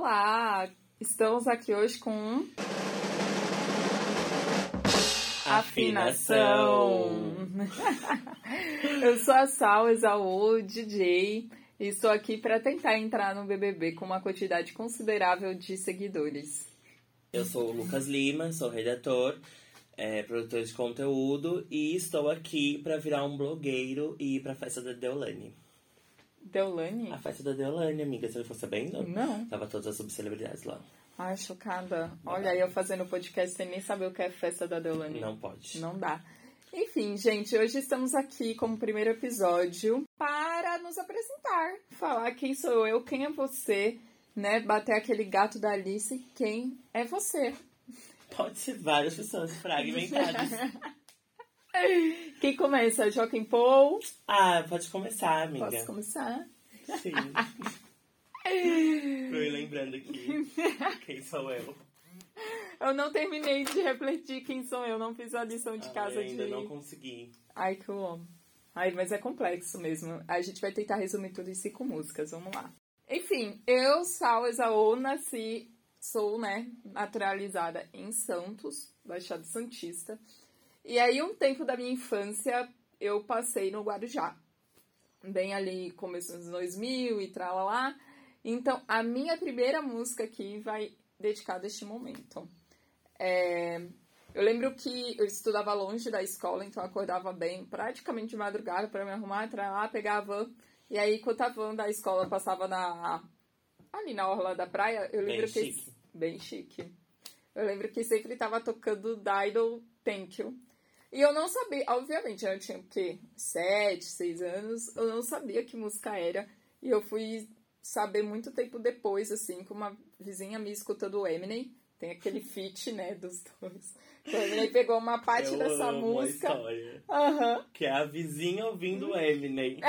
Olá! Estamos aqui hoje com Afinação. Eu sou a Sal Exaú, DJ, e estou aqui para tentar entrar no BBB com uma quantidade considerável de seguidores. Eu sou o Lucas Lima, sou redator, é, produtor de conteúdo e estou aqui para virar um blogueiro e ir para a festa da Deolane. Deolane? A festa da Deolane, amiga, você não ficou sabendo? Não. Tava todas as subcelebridades lá. Ai, chocada. Olha, eu fazendo podcast sem nem saber o que é festa da Deolane. Não pode. Não dá. Enfim, gente, hoje estamos aqui como primeiro episódio para nos apresentar, falar quem sou eu, quem é você, né? Bater aquele gato da Alice, quem é você. Pode ser várias pessoas fragmentadas. Quem começa? Joaquim Paul? ah, pode começar, amiga. Posso começar? Sim. Tô me lembrando aqui. Quem sou eu? Eu não terminei de refletir quem sou eu, não fiz a lição de casa Ah, ainda de. não consegui. Ai, que eu amo. Ai, mas é complexo mesmo. A gente vai tentar resumir tudo isso com músicas, vamos lá. Enfim, eu, Sal Exaú, nasci, sou, né, naturalizada em Santos, Baixada Santista. E aí, um tempo da minha infância, eu passei no Guarujá. Bem ali, começo dos 2000 e tralalá. Então, a minha primeira música aqui vai dedicada a este momento. É, eu lembro que eu estudava longe da escola, então eu acordava bem, praticamente de madrugada para me arrumar, entrar lá, pegar a van. E aí, enquanto a van da escola passava na ali na orla da praia, eu lembro Bem que chique. bem chique. Eu lembro que sempre tava tocando Dido Thank You. E eu não sabia, obviamente, eu tinha o quê? Sete, seis anos, eu não sabia que música era. E eu fui saber muito tempo depois, assim, com uma vizinha me escutando o Eminem. Tem aquele feat, né, dos dois. O Eminem pegou uma parte eu dessa música. Aham. Que é a vizinha ouvindo o Eminem.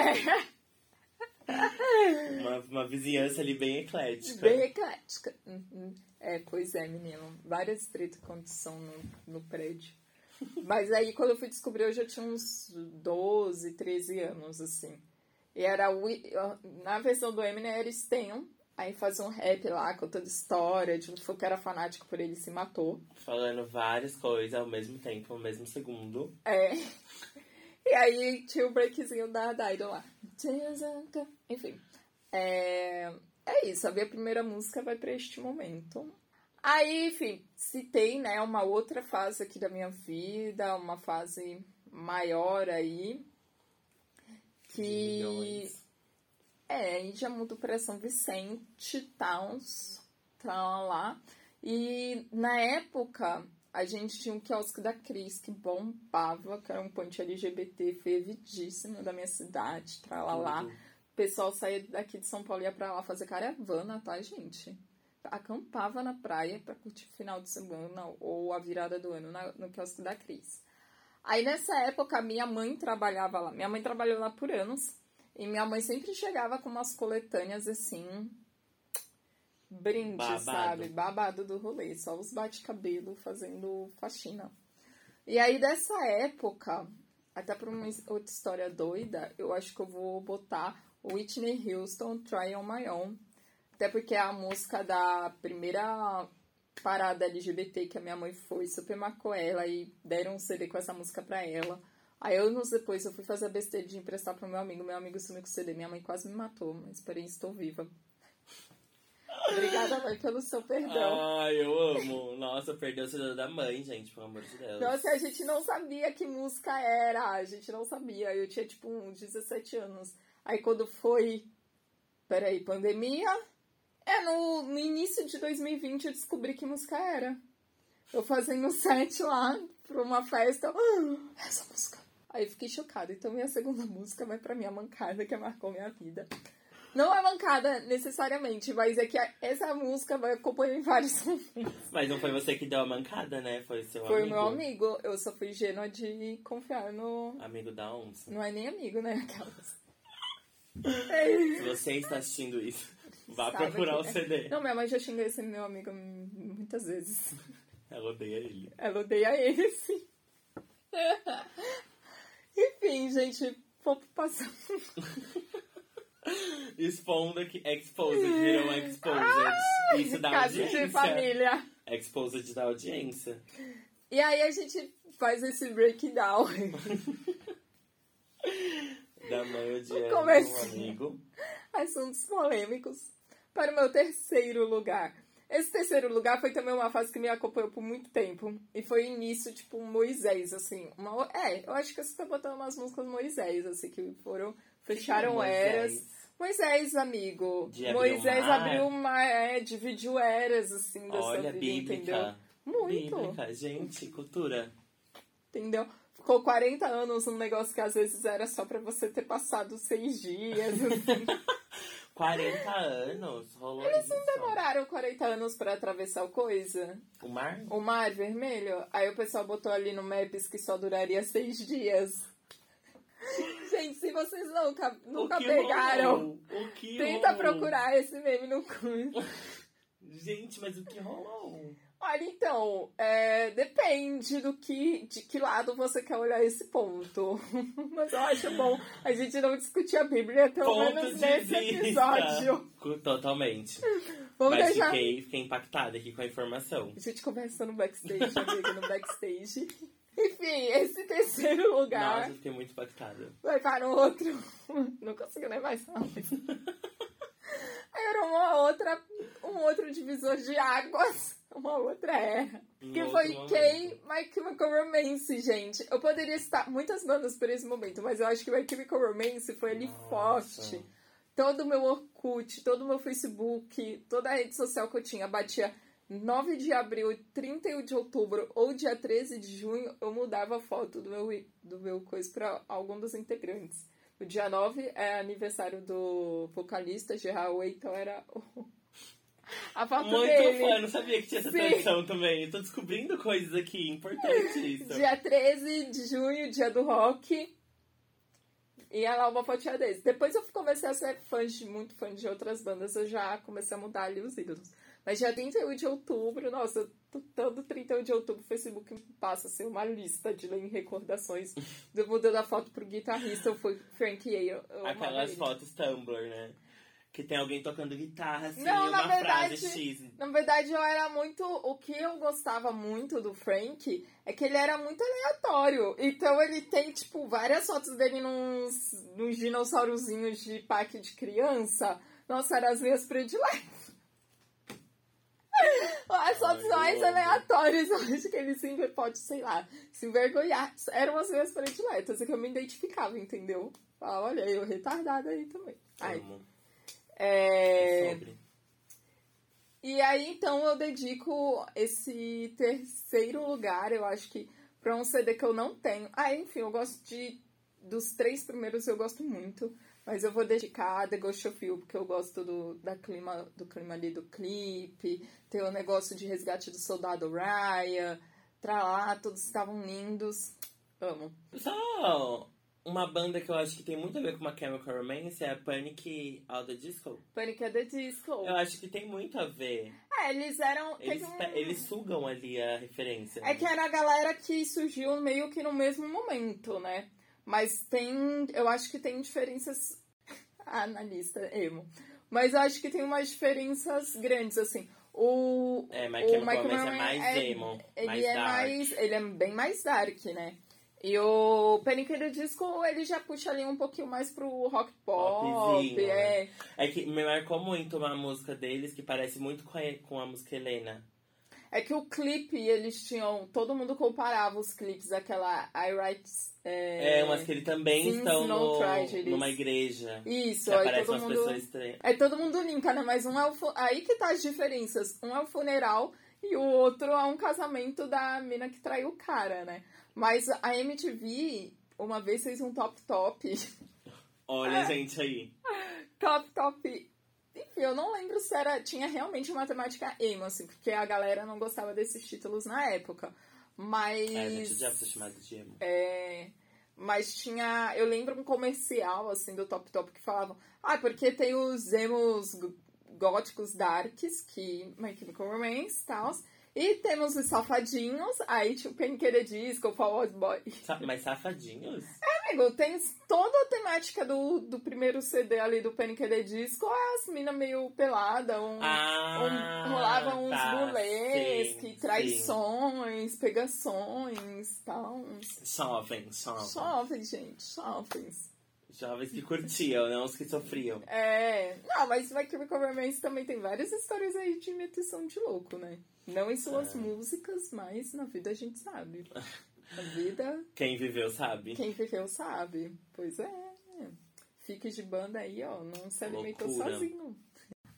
uma, uma vizinhança ali bem eclética. Bem eclética. Uhum. É, pois é, menino. Várias tretas condição no, no prédio. Mas aí, quando eu fui descobrir, eu já tinha uns 12, 13 anos, assim. E era o... Na versão do Eminem era Stenham. Aí fazia um rap lá, contando história, de um foi que era fanático por ele e se matou. Falando várias coisas ao mesmo tempo, ao mesmo segundo. É. E aí tinha o breakzinho da Dido lá. Enfim. É, é isso, a minha primeira música vai pra este momento. Aí, enfim, citei, né, uma outra fase aqui da minha vida, uma fase maior aí. Que. Milhões. É, já mudou pra São Vicente, Towns, tá lá. E na época, a gente tinha um quiosque da Cris que bombava, que era um ponte LGBT fervidíssimo da minha cidade, tralalá. Tudo. O pessoal saía daqui de São Paulo e ia pra lá fazer caravana, tá, gente? Acampava na praia pra curtir o final de semana ou a virada do ano na- no quiosque da Cris. Aí nessa época, minha mãe trabalhava lá. Minha mãe trabalhou lá por anos. E minha mãe sempre chegava com umas coletâneas assim. Brinde, Babado. sabe? Babado do rolê. Só os bate-cabelo fazendo faxina. E aí dessa época, até por uma outra história doida, eu acho que eu vou botar Whitney Houston Try On My Own. Até porque é a música da primeira parada LGBT que a minha mãe foi, super marcou ela e deram um CD com essa música pra ela. Aí anos depois eu fui fazer a besteira de emprestar pro meu amigo, meu amigo sumiu com o CD, minha mãe quase me matou, mas porém estou viva. Obrigada, mãe, pelo seu perdão. Ai, eu amo. Nossa, perdeu o CD da mãe, gente, pelo amor de Deus. Nossa, a gente não sabia que música era, a gente não sabia. Eu tinha tipo uns 17 anos. Aí quando foi. Peraí, pandemia? É, no, no início de 2020 eu descobri que música era. Eu fazendo um set lá pra uma festa. "Ah, essa música. Aí eu fiquei chocada. Então minha segunda música vai pra minha mancada que marcou minha vida. Não é mancada necessariamente, mas é que essa música vai acompanhar em vários momentos. Mas não foi você que deu a mancada, né? Foi seu Foi amigo. meu amigo. Eu só fui ingênua de confiar no. Amigo da onça. Não é nem amigo, né? Aquelas. Se você está assistindo isso, vá procurar o que- CD. Não, minha mãe já xingou esse meu amigo muitas vezes. Ela odeia ele. Ela odeia ele, sim. Enfim, gente, vou passar. Expondo que Exposed virou Exposed. Isso dá Caso audiência. de família. Exposed da audiência. E aí a gente faz esse breakdown. Da mãe odiando um amigo. Assuntos polêmicos. Para o meu terceiro lugar. Esse terceiro lugar foi também uma fase que me acompanhou por muito tempo. E foi início, tipo, Moisés, assim. Uma, é, eu acho que você tá botando umas músicas Moisés, assim, que foram. Fecharam Moisés? eras. Moisés, amigo. De Moisés abriu uma. É, dividiu eras, assim, da Olha, sua vida, bíblica. entendeu? Muito. Bíblica, gente, cultura. Entendeu? Ficou 40 anos num negócio que às vezes era só pra você ter passado seis dias. assim. 40 anos, rolou Eles isso. não demoraram 40 anos pra atravessar o coisa? O mar? O mar vermelho? Aí o pessoal botou ali no Maps que só duraria seis dias. Gente, se vocês nunca, nunca pegaram, rolou? O que tenta rolou? procurar esse meme no cu. Gente, mas o que rolou? Olha, então, é, depende do que, de que lado você quer olhar esse ponto. Mas eu acho bom a gente não discutir a Bíblia, pelo Ponto menos nesse episódio. Totalmente. Vamos Mas deixar. fiquei, fiquei impactada aqui com a informação. A gente conversa no backstage, amiga, no backstage. Enfim, esse terceiro lugar Nossa, eu fiquei muito impactada. vai para um outro. Não consigo nem mais falar. Era uma outra, um outro divisor de águas, uma outra era. Um Que foi momento. Kay My Chemical Romance, gente. Eu poderia citar muitas bandas por esse momento, mas eu acho que My Chemical Romance foi ali Nossa. forte. Todo o meu Orkut, todo o meu Facebook, toda a rede social que eu tinha batia 9 de abril, 31 de outubro ou dia 13 de junho, eu mudava a foto do meu, do meu coisa pra algum dos integrantes. O dia 9 é aniversário do vocalista Gerard Way, então era o- a foto Muito dele. fã, não sabia que tinha essa Sim. tradição também. Eu tô descobrindo coisas aqui, importante isso. Dia 13 de junho, dia do rock. E ela uma fotinha desse. Depois eu comecei a ser fã de, muito fã de outras bandas, eu já comecei a mudar ali os ídolos. Mas dia 31 de outubro, nossa, todo 31 de outubro o Facebook passa a ser uma lista de recordações. Eu mudando a foto pro guitarrista, foi Frank Yale. Eu Aquelas fotos Tumblr, né? Que tem alguém tocando guitarra, assim, Não, e na uma verdade- frase X. Na verdade, eu era muito. O que eu gostava muito do Frank é que ele era muito aleatório. Então ele tem, tipo, várias fotos dele nos, nos dinossaurozinhos de parque de criança. Nossa, eram as minhas prediletas. As fotos Ai, mais aleatórias, eu acho que ele sempre pode, sei lá, se envergonhar. Eram as minhas prediletas, é que eu me identificava, entendeu? Ah, olha, eu retardada aí também. Ai, Amo. É... Sobre. E aí, então, eu dedico esse terceiro lugar, eu acho que, pra um CD que eu não tenho. Ah, enfim, eu gosto de. Dos três primeiros eu gosto muito. Mas eu vou dedicar a The Ghost of You, porque eu gosto do, da clima, do clima ali do clipe. Tem o negócio de resgate do soldado Ryan. Tralá, todos estavam lindos. Amo. Só uma banda que eu acho que tem muito a ver com uma Chemical Romance é a Panic! All the Disco. Panic! at the Disco. Eu acho que tem muito a ver. É, eles eram. Eles, um- eles sugam ali a referência. É que era a galera que surgiu meio que no mesmo momento, né? Mas tem. Eu acho que tem diferenças. Ah, na lista, emo. Mas eu acho que tem umas diferenças grandes, assim. O. É, My o My Romance é mais é- emo, Ele mais é dark. mais. Ele é bem mais dark, né? E o Panic! the Disco, ele já puxa ali um pouquinho mais pro rock pop, Popzinho, é. né? É que me marcou muito uma música deles que parece muito com a, com a música Helena. É que o clipe, eles tinham. Todo mundo comparava os clipes daquela I Write. É, umas que ele também estão No Tragedies. numa igreja. Isso, Que aí todo mundo. Aí todo mundo linka, né? Mas um é o. Aí que tá as diferenças. Um é o funeral e o outro é um casamento da mina que traiu o cara, né? Mas a MTV uma vez fez um top top. Olha, É. gente, aí. top top. Enfim, eu não lembro se era. Tinha realmente uma temática emo, assim, porque a galera não gostava desses títulos na época. Mas. É, a gente já ser chamado de emo. É, mas tinha. Eu lembro um comercial, assim, do Top Top que falavam. Ah, porque tem os emos góticos darks, que. My Chemical Romance e tal. E temos os safadinhos, aí tinha o Painkiller Disco, o Fall Boy. Mas safadinhos? É Amigo, tem toda a temática do, do primeiro CD ali do Panic! at the Disco, as minas meio pelada, um, Ah, um, rolavam uns tá, bulês, sim, que sim. traições, pegações, tal. uns- Jovens, jovens. Jovens, gente, jovens. Jovens que curtiam, não os que sofriam. É, não, mas My Chemical Romance também tem várias histórias aí de metição de louco, né? Não em suas É. músicas, mas na vida a gente sabe. A vida, Quem viveu sabe. quem viveu sabe. Pois é. Fique de banda aí, ó, não se alimentou Loucura. sozinho.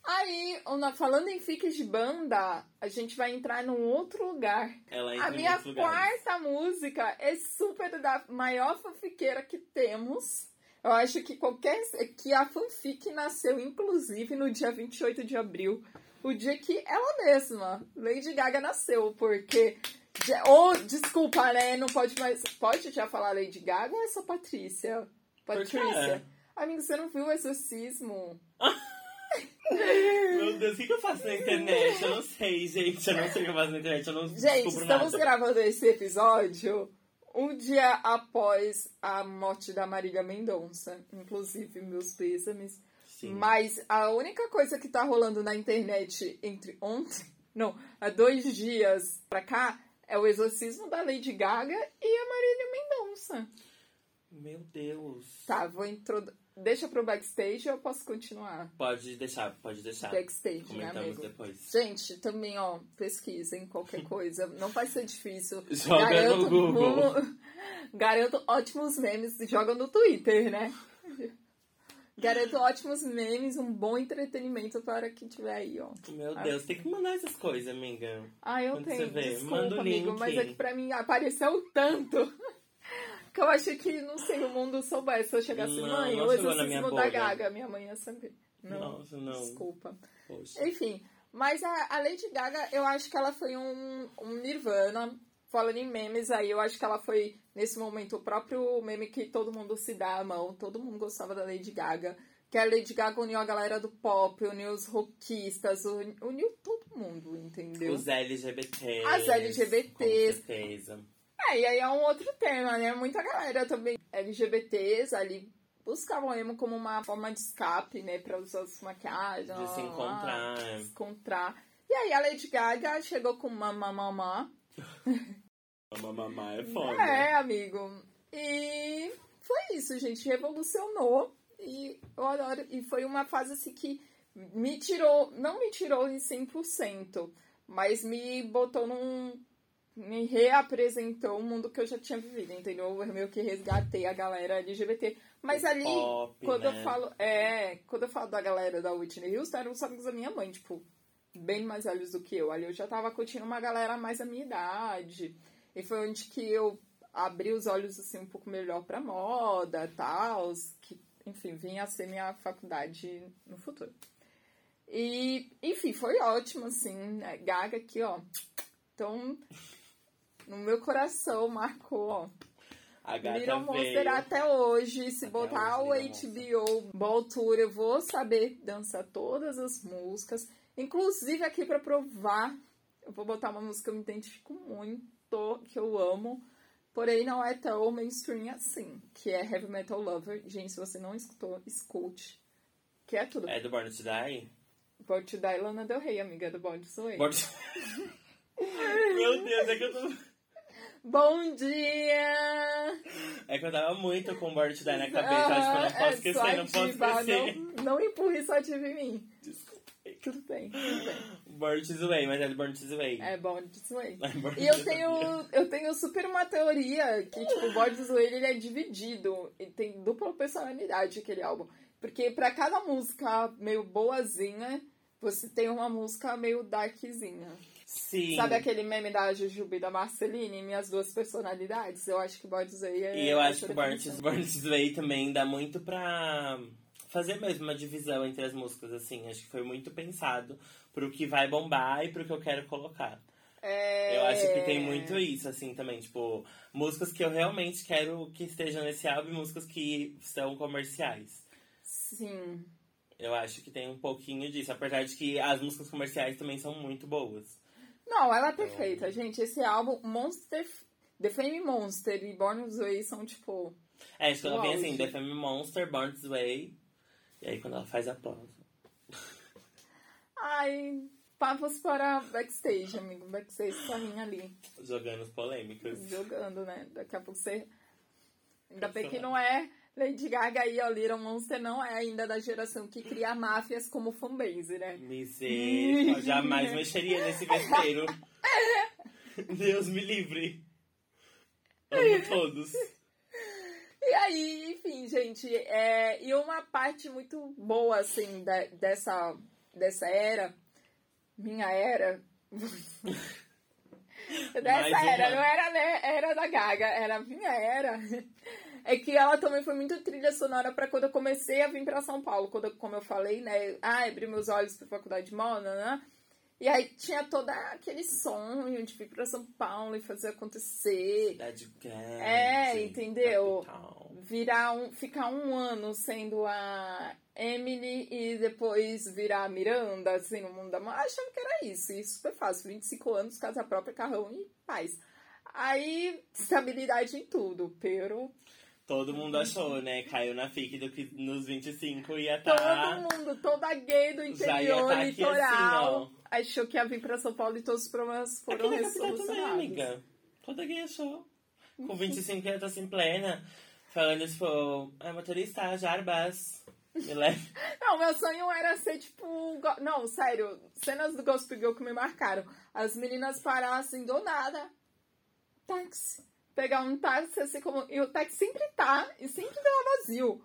Aí, falando em fiques de banda, a gente vai entrar num outro lugar. Ela entra A minha quarta música é super da maior fanfiqueira que temos. Eu acho que qualquer. que a fanfic nasceu, inclusive, no dia 28 de abril. O dia que ela mesma, Lady Gaga, nasceu, porque. Ou, desculpa, né? Não pode mais. Pode já falar Lady Gaga ou é só Patrícia? Patrícia. Amigo, você não viu o exorcismo? Meu Deus, o que, que eu faço na internet? Eu não sei, gente. Eu não sei o que eu faço na internet. Eu não Gente, estamos nada. gravando esse episódio um dia após a morte da Marília Mendonça. Inclusive, meus pêsames. Sim. Mas a única coisa que tá rolando na internet entre ontem, não, há dois dias pra cá, é o exorcismo da Lady Gaga e a Marília Mendonça. Meu Deus. Tá, vou introduzir. Deixa pro backstage ou eu posso continuar? Pode deixar, pode deixar. Backstage, né, Comentamos amigo? depois. Gente, também, ó, pesquisem qualquer coisa. Não vai ser difícil. Joga no Google. Garanto ótimos memes. Joga no Twitter, né? Garanto ótimos memes, um bom entretenimento para quem tiver aí, ó. Meu Deus, tem que mandar essas coisas, amiga. Ah, eu Quando tenho. você vê, Desculpa, manda o amigo, link. mas é que pra mim apareceu tanto. Que eu achei que, não sei, o mundo soubesse. Se eu chegasse, Não, mãe, não o exorcismo da bolha. Gaga. Minha mãe ia saber. Não, Nossa, não. desculpa. Poxa. Enfim, mas a, a Lady Gaga, eu acho que ela foi um, um Nirvana. Falando em memes aí, eu acho que ela foi, nesse momento, o próprio meme que todo mundo se dá a mão. Todo mundo gostava da Lady Gaga. Que a Lady Gaga uniu a galera do pop, uniu os rockistas, uni- uniu todo mundo, entendeu? Os LGBTs. As LGBTs. Com certeza. É, e aí é um outro tema, né? Muita galera também LGBTs ali buscavam emo como uma forma de escape, né? Pra usar as maquiagens. De se lá, encontrar. se encontrar. E aí a Lady Gaga chegou com Mamá Mamá. A mamãe é foda. É, amigo. E foi isso, gente. Revolucionou. E eu adoro. E foi uma fase assim que me tirou, não me tirou em 100%, mas me botou num. Me reapresentou um mundo que eu já tinha vivido, entendeu? Eu meio que resgatei a galera LGBT. Mas ali, Pop, quando né? eu falo. É, quando eu falo da galera da Whitney Houston, eram os amigos da minha mãe, tipo, bem mais velhos do que eu. Ali eu já tava curtindo uma galera mais da minha idade. E foi onde que eu abri os olhos assim um pouco melhor pra moda, tal, que, enfim, vinha a ser minha faculdade no futuro. E, enfim, foi ótimo, assim, né? Gaga aqui, ó. Então, no meu coração marcou, ó. A gata Little Monster veio. até hoje. Se Até botar hoje, o HBO Ball Tour, eu vou saber dançar todas as músicas. Inclusive aqui pra provar, eu vou botar uma música que eu me identifico muito, que eu amo. Porém, não é tão mainstream assim, que é Heavy Metal Lover. Gente, se você não escutou, escute. Que é tudo. É do Born to Die? Born to Die, Lana Del Rey, amiga do Born to Sway. Born to... Meu Deus, é que eu tô... Bom dia! É que eu tava muito com Born to Die na cabeça. Acho que eu não posso é esquecer, não posso esquecer. Não, não empurre só diva em mim. Desculpa. Tudo bem, tudo bem. Born to Way, mas é do Born to Way. É Born This Way. É Born E eu to tenho, eu tenho super uma teoria que, tipo, o Born This Way ele é dividido. E tem dupla personalidade aquele álbum. Porque pra cada música meio boazinha, você tem uma música meio darkzinha. Sim. Sabe aquele meme da Jujuba e da Marceline? Minhas duas personalidades? Eu acho que This Way é. E eu acho essa que o Way também dá muito pra fazer mesmo uma divisão entre as músicas, assim. Acho que foi muito pensado pro que vai bombar e pro que eu quero colocar. É... Eu acho que tem muito isso, assim, também. Tipo, músicas que eu realmente quero que estejam nesse álbum e músicas que são comerciais. Sim. Eu acho que tem um pouquinho disso. Apesar de que as músicas comerciais também são muito boas. Não, ela é perfeita, gente. Esse álbum, Monster. The Fame Monster e Born This Way são, tipo. É, que ela vem assim. The Femme Monster, Born This Way. E aí quando ela faz a pausa. Ai, pavos para backstage, amigo. Backstage sozinha ali, Jogando as polêmicas. jogando, né? Daqui a pouco você. Ainda bem que não é Lady Gaga e Little Monster não é ainda da geração que cria máfias como fanbase, né? Misericórdia, jamais mexeria nesse vespeiro. Deus me livre. Amo todos. E aí, enfim, gente, é, e uma parte muito boa, assim, da- dessa, dessa era, minha era, dessa era, não era né, era da Gaga, era minha era, é que ela também foi muito trilha sonora pra quando eu comecei a vir pra São Paulo, quando, eu- como eu falei, né, ah, abri meus olhos pra faculdade de moda, né, e aí tinha todo aquele sonho de vir pra São Paulo e fazer acontecer, Cidade grande. É, entendeu? capital. virar um, ficar um ano sendo a Emily e depois virar a Miranda, assim, no mundo da moda. Achava que era isso, e super fácil. 25 anos, casa própria, carrão e paz. Aí, estabilidade em tudo, pero Todo mundo achou, né? Caiu na FIC do que nos 25 ia todo tá. mundo, toda gay do interior, tá litoral, assim, achou que ia vir pra São Paulo e todos os problemas foram Aqui na capital também, resolucionados. amiga. Toda gay achou. Com 25 ia estar assim plena. Falando, tipo, ah, motorista, Jarbas. Me leva. Não, meu sonho era ser tipo. Não, sério, cenas do Gospel Girl que me marcaram. As meninas parassem do nada. Táxi. Pegar um táxi assim como. E o táxi sempre tá, e sempre tá vazio.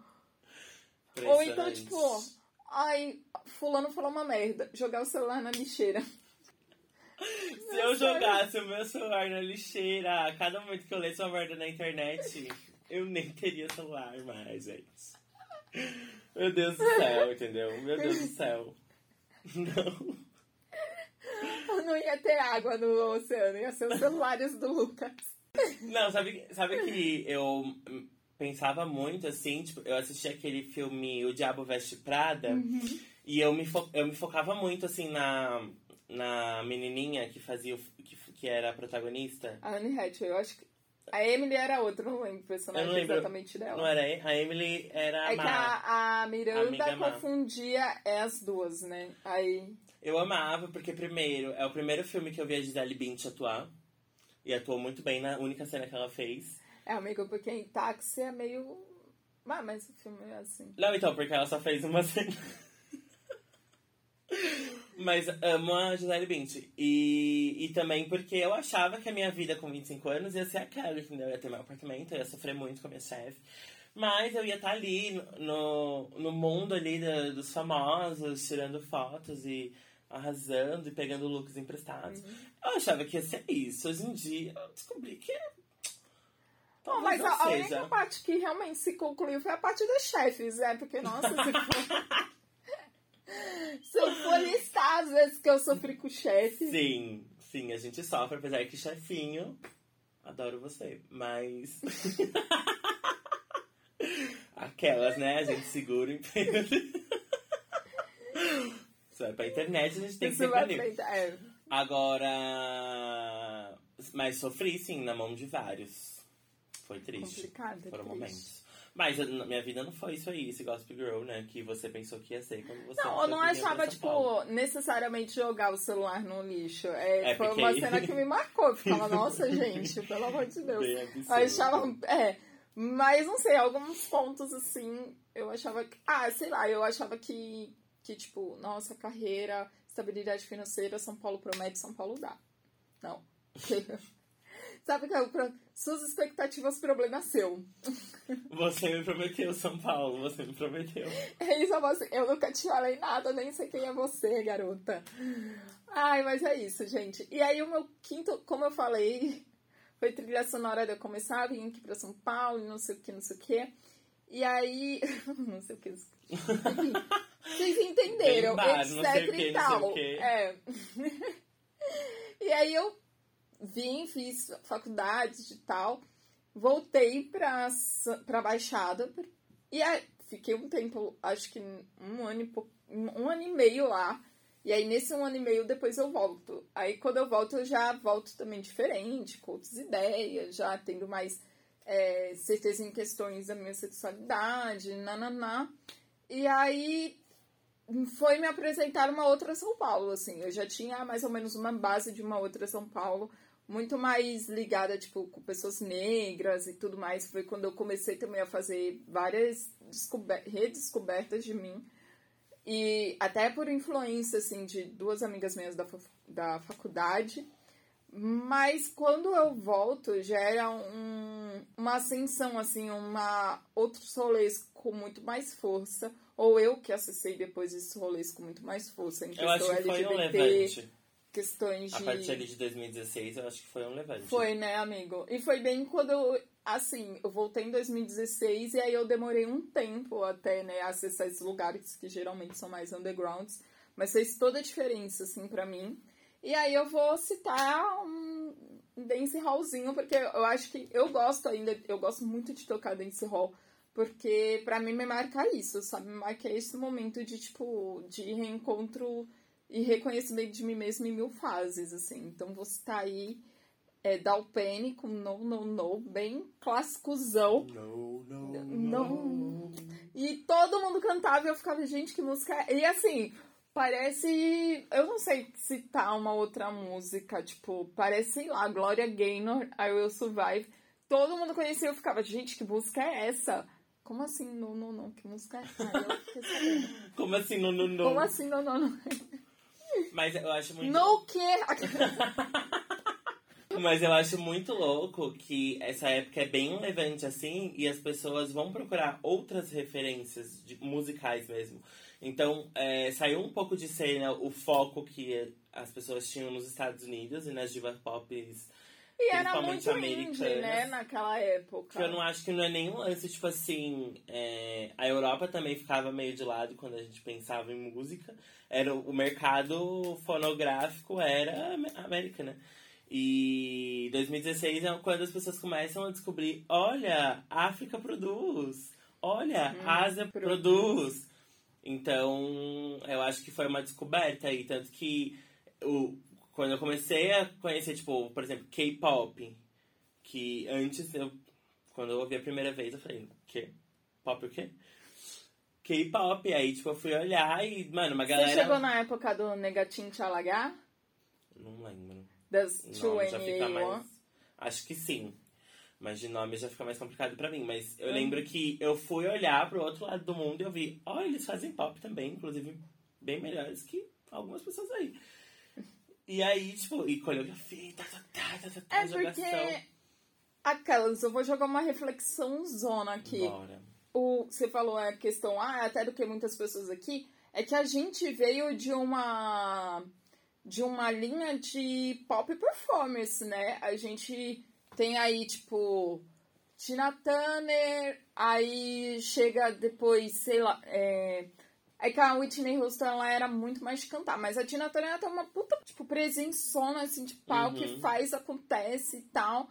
Ou então, tipo, ai, fulano falou uma merda. Jogar o celular na lixeira. Se eu jogasse o meu celular na lixeira a cada momento que eu lesse uma merda na internet, eu nem teria celular mais, gente. Meu Deus do céu, entendeu? Meu Deus do céu. Não. Não ia ter água no oceano, ia ser os celulares do Lucas. Não, sabe, sabe que eu pensava muito assim, tipo, eu assisti aquele filme O Diabo Veste Prada e eu me, fo- eu me focava muito assim na, na menininha que fazia o, que, que era a protagonista. A Anne Hathaway, eu acho que. A Emily era outra, não lembro o personagem não lembro. exatamente dela. Não era a Emily, era a É que a, a Miranda má. confundia as duas, né? Aí. Eu amava, porque primeiro, é o primeiro filme que eu vi a Gisele Bündchen atuar. E atuou muito bem na única cena que ela fez. É, amigo, porque em táxi é meio. Ah, mas o filme é assim. Não, então, porque ela só fez uma cena. Mas amo a Gisele Bündchen. E, e também porque eu achava que a minha vida com 25 anos ia ser aquela, entendeu? Eu ia ter meu apartamento, eu ia sofrer muito com a minha chefe. Mas eu ia estar ali no, no mundo ali da- dos famosos, tirando fotos e arrasando e pegando looks emprestados. Eu achava que ia ser isso. Hoje em dia eu descobri que. Talvez mas a, a única parte que realmente se concluiu foi a parte dos chefes, né? Porque, nossa, se for. se eu for listar as vezes que eu sofri com o chefe. Sim, sim, a gente sofre, apesar que chefinho, adoro você, mas. Aquelas, né? A gente segura o emprego. Isso vai pra internet, a gente tem que ser vai ali. frente. É. Agora. Mas sofri, sim, na mão de vários. Foi triste. Complicado, é Foram triste. momentos. Mas a minha vida não foi isso aí, esse Gospel Girl, né? Que você pensou que ia ser quando você Não, eu não achava, tipo, Paulo. necessariamente jogar o celular no lixo. É, É, foi porque uma cena que me marcou. Ficava, nossa, gente, pelo amor de Deus. Eu achava. É. Mas não sei, alguns pontos assim, eu achava que. Ah, sei lá, eu achava que, que tipo, nossa, carreira, estabilidade financeira, São Paulo promete, São Paulo dá. Não. Sabe que é suas expectativas, problema seu. Você me prometeu São Paulo, você me prometeu. É isso, você. Eu nunca te falei nada, nem sei quem é você, garota. Ai, mas é isso, gente. E aí, o meu quinto, como eu falei, foi trilha sonora de eu começar a vir aqui pra São Paulo, não sei o que, não sei o que. E aí. não sei o que. Enfim, vocês entenderam, bar, etc que, e tal. É. e aí eu vim, fiz faculdade e tal, voltei pra, pra Baixada e aí fiquei um tempo, acho que um ano e, pou- um ano e meio lá. E aí, nesse um ano e meio, depois eu volto. Aí, quando eu volto, eu já volto também diferente, com outras ideias, já tendo mais é, certeza em questões da minha sexualidade, nananá. E aí foi me apresentar uma outra São Paulo, assim. Eu já tinha mais ou menos uma base de uma outra São Paulo, muito mais ligada, tipo, com pessoas negras e tudo mais. Foi quando eu comecei também a fazer várias redescobertas de mim. E até por influência, assim, de duas amigas minhas da, da faculdade. Mas quando eu volto, já era um, uma ascensão, assim, uma outros rolês com muito mais força. Ou eu que acessei depois esses rolês com muito mais força. Em eu acho que foi LGBT, um levante. Questões de... A partir ali de 2016, eu acho que foi um levante. Foi, né, amigo? E foi bem quando eu, assim, eu voltei em 2016 e aí eu demorei um tempo até, né, acessar esses lugares que geralmente são mais undergrounds. Mas fez toda a diferença, assim, para mim. E aí eu vou citar um dance hallzinho, porque eu acho que eu gosto ainda, eu gosto muito de tocar dance hall, porque para mim me marca isso, sabe? Me marca esse momento de, tipo, de reencontro e reconhecimento de mim mesmo em mil fases, assim. Então vou citar aí é, Dalpene com No, No, No, bem clássicozão. No, no, no. E todo mundo cantava e eu ficava, gente, que música é? E assim, Parece. Eu não sei citar uma outra música, tipo, parece, sei lá, Gloria Gaynor, I Will Survive. Todo mundo conhecia, eu ficava, gente, que música é essa? Como assim, não, não, não? Que música é essa? Como assim, não, não, não? Como assim, não, não, não? Mas eu acho muito. No que? Mas eu acho muito louco que essa época é bem levante assim e as pessoas vão procurar outras referências de, musicais mesmo. Então, é, saiu um pouco de cena o foco que as pessoas tinham nos Estados Unidos e nas divas pop e era muito indie, né, naquela época. Que eu não acho que não é nenhum lance, tipo assim. É, a Europa também ficava meio de lado quando a gente pensava em música. Era o mercado fonográfico era América, né? E 2016 é quando as pessoas começam a descobrir: olha, África produz, olha, hum, Ásia produz. Então, eu acho que foi uma descoberta aí. Tanto que o, quando eu comecei a conhecer, tipo, por exemplo, K-pop, que antes eu. Quando eu ouvi a primeira vez, eu falei, quê? Pop o quê? K-pop, aí tipo, eu fui olhar e, mano, uma galera. Você chegou na época do Negatin Chalaga? Não lembro. Das 2 Acho que sim. Mas de nome já fica mais complicado para mim. Mas eu hum. lembro que eu fui olhar pro outro lado do mundo e eu vi, ó, oh, eles fazem pop também, inclusive bem melhores que algumas pessoas aí. E aí, tipo, e coreografia, tá, tá, tá, tá, tá, É jogação. porque aquelas, eu vou jogar uma reflexão zona aqui. Bora. O, você falou a questão, ah, até do que muitas pessoas aqui, é que a gente veio de uma de uma linha de pop performance, né? A gente tem aí, tipo, Tina Turner, aí chega depois, sei lá, é... É que a Whitney Houston, ela era muito mais de cantar, mas a Tina Turner, ela tem uma puta, tipo, presençona, assim, de pau, uhum. que faz, acontece e tal.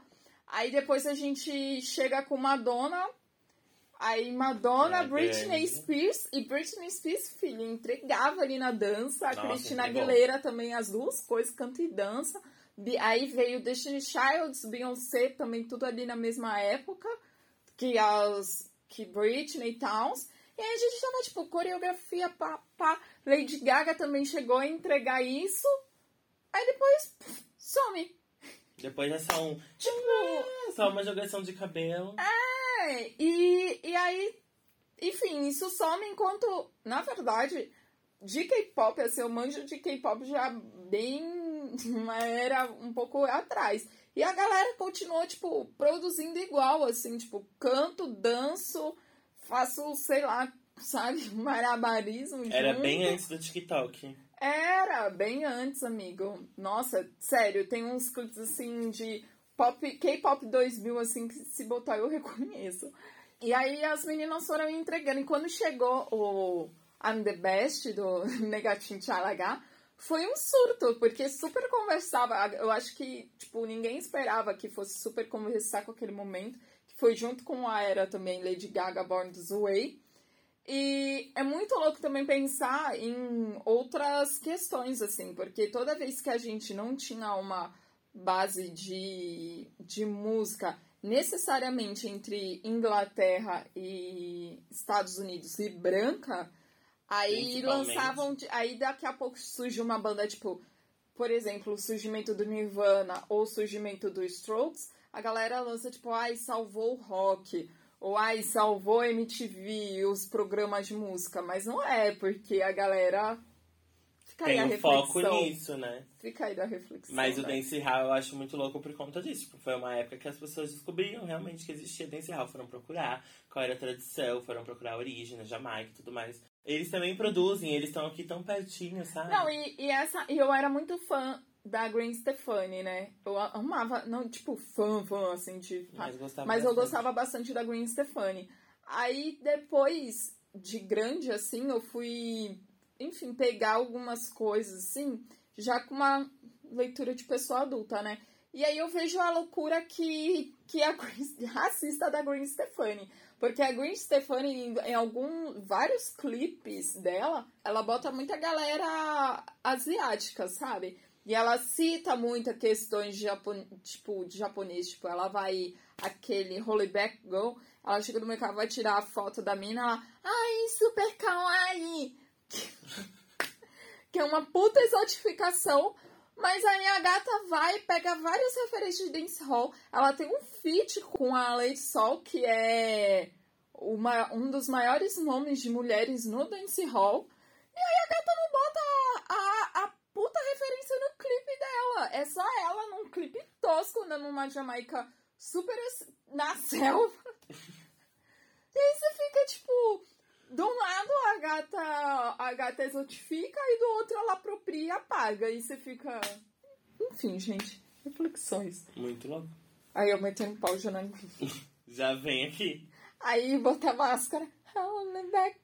Aí depois a gente chega com Madonna, aí Madonna, é, Britney é. Spears, e Britney Spears, filho, entregava ali na dança, a Nossa, Cristina Aguilera também, as duas coisas, canta e dança. Aí veio Destiny Childs, Beyoncé, também tudo ali na mesma época que as que Britney e tal. E aí a gente tava, tipo, coreografia, pá, pá. Lady Gaga também chegou a entregar isso. Aí depois, pff, some. Depois é só um. Tipo. Só uma jogação de cabelo. É, e, e aí. Enfim, isso some enquanto. Na verdade, de K-pop, assim, eu manjo de K-pop já bem uma era um pouco atrás. E a galera continuou, tipo, produzindo igual, assim, tipo, canto, danço, faço, sei lá, sabe, marabarismo. Era junto. bem antes do TikTok. Era, bem antes, amigo. Nossa, sério, tem uns clipes assim de pop, K-pop 2000, assim, que se botar eu reconheço. E aí as meninas foram entregando. E quando chegou o I'm the Best do Negatin Chalaga, foi um surto, porque super conversava. Eu acho que, tipo, ninguém esperava que fosse super conversar com aquele momento. Foi junto com a era também, Lady Gaga Born This Way. E é muito louco também pensar em outras questões, assim, porque toda vez que a gente não tinha uma base de, de música necessariamente entre Inglaterra e Estados Unidos e branca, aí lançavam. Aí daqui a pouco surge uma banda, tipo, por exemplo, o surgimento do Nirvana ou o surgimento do Strokes, a galera lança, tipo, ai, salvou o rock. Ou ai, salvou a MTV, os programas de música. Mas não é, porque a galera Fica tem um foco nisso, né? Fica aí da reflexão. Mas né? o Dance Hall eu acho muito louco por conta disso. Porque foi uma época que as pessoas descobriram realmente que existia Dance Hall. Foram procurar qual era a tradição, foram procurar a origem, a Jamaica e tudo mais. Eles também produzem, eles estão aqui tão pertinho, sabe? Não, e, e essa. eu era muito fã da Gwen Stefani, né? Eu amava, não, tipo, fã, fã, assim, de. Mas, gostava mas eu gostava bastante da Gwen Stefani. Aí depois de grande, assim, eu fui enfim, pegar algumas coisas assim, já com uma leitura de pessoa adulta, né? E aí eu vejo a loucura que, que a racista da Gwen Stefani. Porque a Gwen Stefani, em algum, vários clipes dela, ela bota muita galera asiática, sabe? E ela cita muita questões de, japon, tipo, de japonês. Tipo, ela vai aquele Holyback Girl, ela chega no mercado, vai tirar a foto da mina, ela, ai, super kawaii! que é uma puta exotificação. Mas aí a gata vai, pega várias referências de dancehall. Ela tem um feat com a Lady Sol, que é uma, um dos maiores nomes de mulheres no dancehall. E aí a gata não bota a, a, a puta referência no clipe dela. É só ela num clipe tosco, andando numa Jamaica super na selva. E aí você fica tipo de um lado a gata, a gata exotifica e do outro ela apropria e apaga. E você fica. Enfim, gente. Reflexões. Muito louco. Aí eu meto um pau já na... Já vem aqui. Aí bota a máscara. Hold back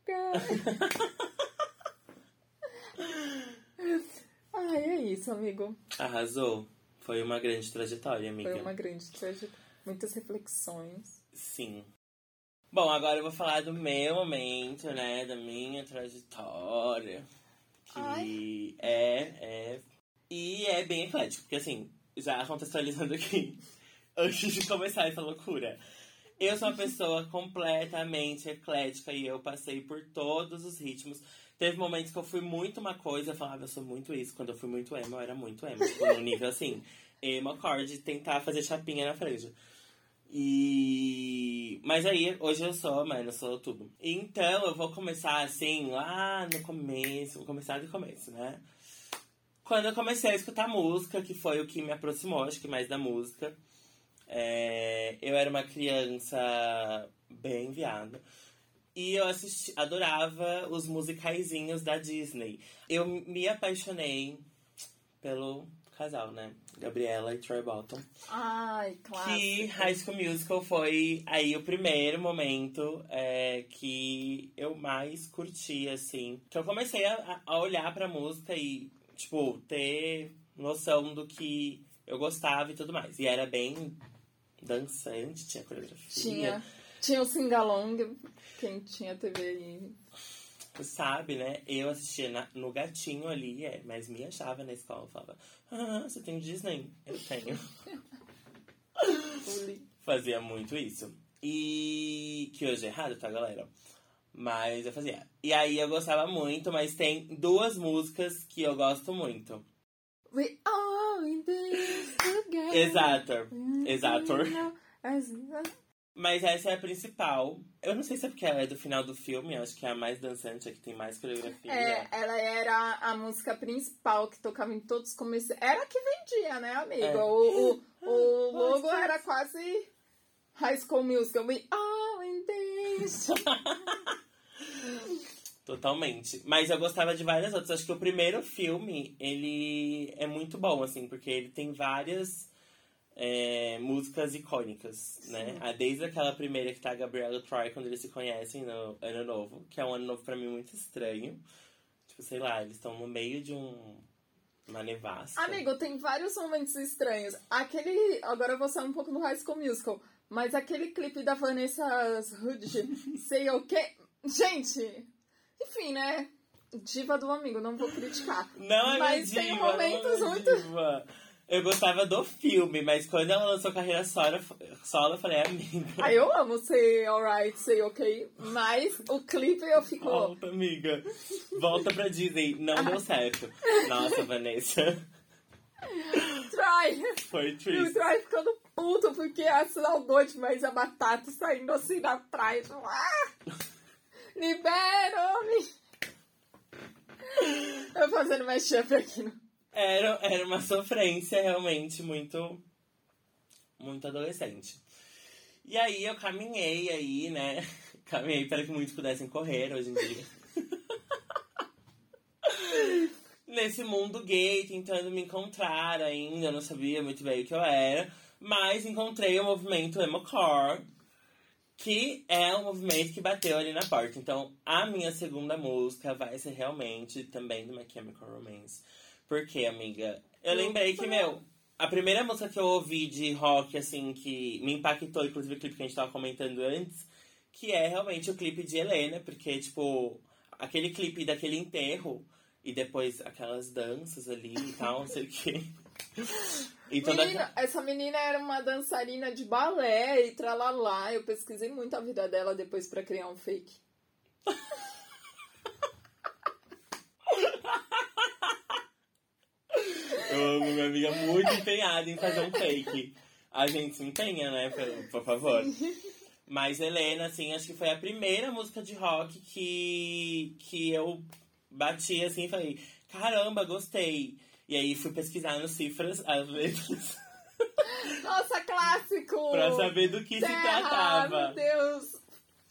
Ai, é isso, amigo. Arrasou. Foi uma grande trajetória, amiga. Foi uma grande trajetória. Muitas reflexões. Sim. Bom, agora eu vou falar do meu momento, né? Da minha trajetória. Que Ai. é, é. E é bem eclético, porque assim, já contextualizando aqui, antes de começar essa loucura. Eu sou uma pessoa completamente eclética e eu passei por todos os ritmos. Teve momentos que eu fui muito uma coisa, eu falava, eu sou muito isso. Quando eu fui muito emo, eu era muito emo. Tipo, no nível assim, emo acorde, tentar fazer chapinha na frente. E. Mas aí, hoje eu sou, mano, eu sou tudo. Então, eu vou começar assim, lá no começo, vou começar do começo, né? Quando eu comecei a escutar música, que foi o que me aproximou, acho que mais da música. É... eu era uma criança bem viada. E eu assisti, adorava os musicaizinhos da Disney. Eu me apaixonei pelo casal, né? Gabriela e Troy Bolton. Ai, claro. Que High School Musical foi aí o primeiro momento é, que eu mais curti, assim. Que eu comecei a, a olhar pra música e, tipo, ter noção do que eu gostava e tudo mais. E era bem dançante, tinha coreografia. Tinha. Tinha o Singalong, quem tinha TV aí sabe, né? Eu assistia na, no gatinho ali, é, mas me achava na escola. Falava, ah, você tem Disney? Eu tenho. fazia muito isso. E que hoje é errado, tá, galera? Mas eu fazia. E aí eu gostava muito, mas tem duas músicas que eu gosto muito. We all in this together. Exato. Exato. Mas essa é a principal. Eu não sei se é porque ela é do final do filme, acho que é a mais dançante, a que tem mais coreografia. É, ela era a música principal que tocava em todos os começos. Era a que vendia, né, amigo? É. O, o, o logo era quase High School Musical. We all in this. Totalmente. Mas eu gostava de várias outras. Acho que o primeiro filme, ele é muito bom, assim, porque ele tem várias é, músicas icônicas, né? A, desde aquela primeira que tá a Gabriela Troy quando eles se conhecem no Ano Novo, que é um ano novo pra mim muito estranho. Tipo, sei lá, eles estão no meio de um. Uma nevasca. Amigo, tem vários momentos estranhos. Aquele. Agora eu vou sair um pouco do High School Musical. Mas aquele clipe da Vanessa Hudgens, sei o quê. Gente! Enfim, né? Diva do amigo, não vou criticar. Não é Mas diva, tem momentos é muito. Diva. Eu gostava do filme, mas quando ela lançou carreira solo, solo eu falei, amiga. Aí eu amo ser alright, ser ok, mas o clipe eu fico. Volta, amiga. Volta pra Disney. Não deu certo. Nossa, Vanessa. Try! Foi E o triste. Try ficando puto porque a saudade, mas a batata saindo assim na praia. tipo, Ah! Libera-me! Eu fazendo mashup aqui no. Era, era uma sofrência realmente muito. Muito adolescente. E aí eu caminhei aí, né? Caminhei para que muitos pudessem correr hoje em dia. Nesse mundo gay, tentando me encontrar ainda, eu não sabia muito bem o que eu era. Mas encontrei o movimento Emocore, que é um movimento que bateu ali na porta. Então, a minha segunda música vai ser realmente também do My Chemical Romance. Por quê, amiga? Eu lembrei que, meu, a primeira música que eu ouvi de rock, assim, que me impactou, inclusive o clipe que a gente tava comentando antes, que é realmente o clipe de Helena, porque, tipo, aquele clipe daquele enterro e depois aquelas danças ali e tal, não sei o quê. E toda Menina, essa menina era uma dançarina de balé e tralalá. Eu pesquisei muito a vida dela depois pra criar um fake. Eu amo minha amiga muito empenhada em fazer um fake. A gente se empenha, né? Por, por favor. Mas Helena, assim, acho que foi a primeira música de rock que, que eu bati assim e falei, caramba, gostei. E aí fui pesquisar nos cifras as letras Nossa, clássico! pra saber do que se Terra, tratava. Meu Deus!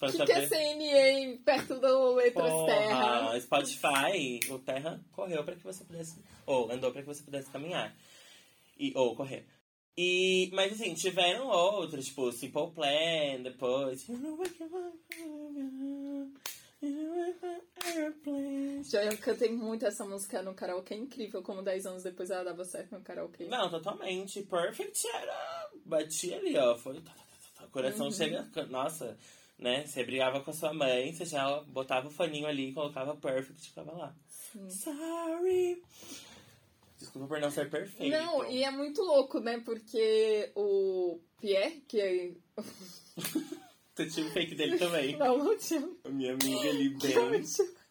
Pra O que, que é CNA perto do Letras Terra? Porra, Spotify, o Terra correu pra que você pudesse. Ou andou pra que você pudesse caminhar. E, ou correr. E, mas assim, tiveram outros, tipo Simple Plan, depois. Já eu cantei muito essa música no karaokê, é incrível como 10 anos depois ela dava certo no karaokê. Não, totalmente. Perfect era. Batia ali, ó. Foi. tá, tá, tá. O coração Uhum. chega. Nossa, né? Você brigava com a sua mãe, você já botava o faninho ali, colocava perfect e ficava lá. Sorry. Desculpa por não ser perfeito. Não, e é muito louco, né? Porque o Pierre, que é. Você tinha o fake dele também. Não, não tinha. A minha amiga ali bem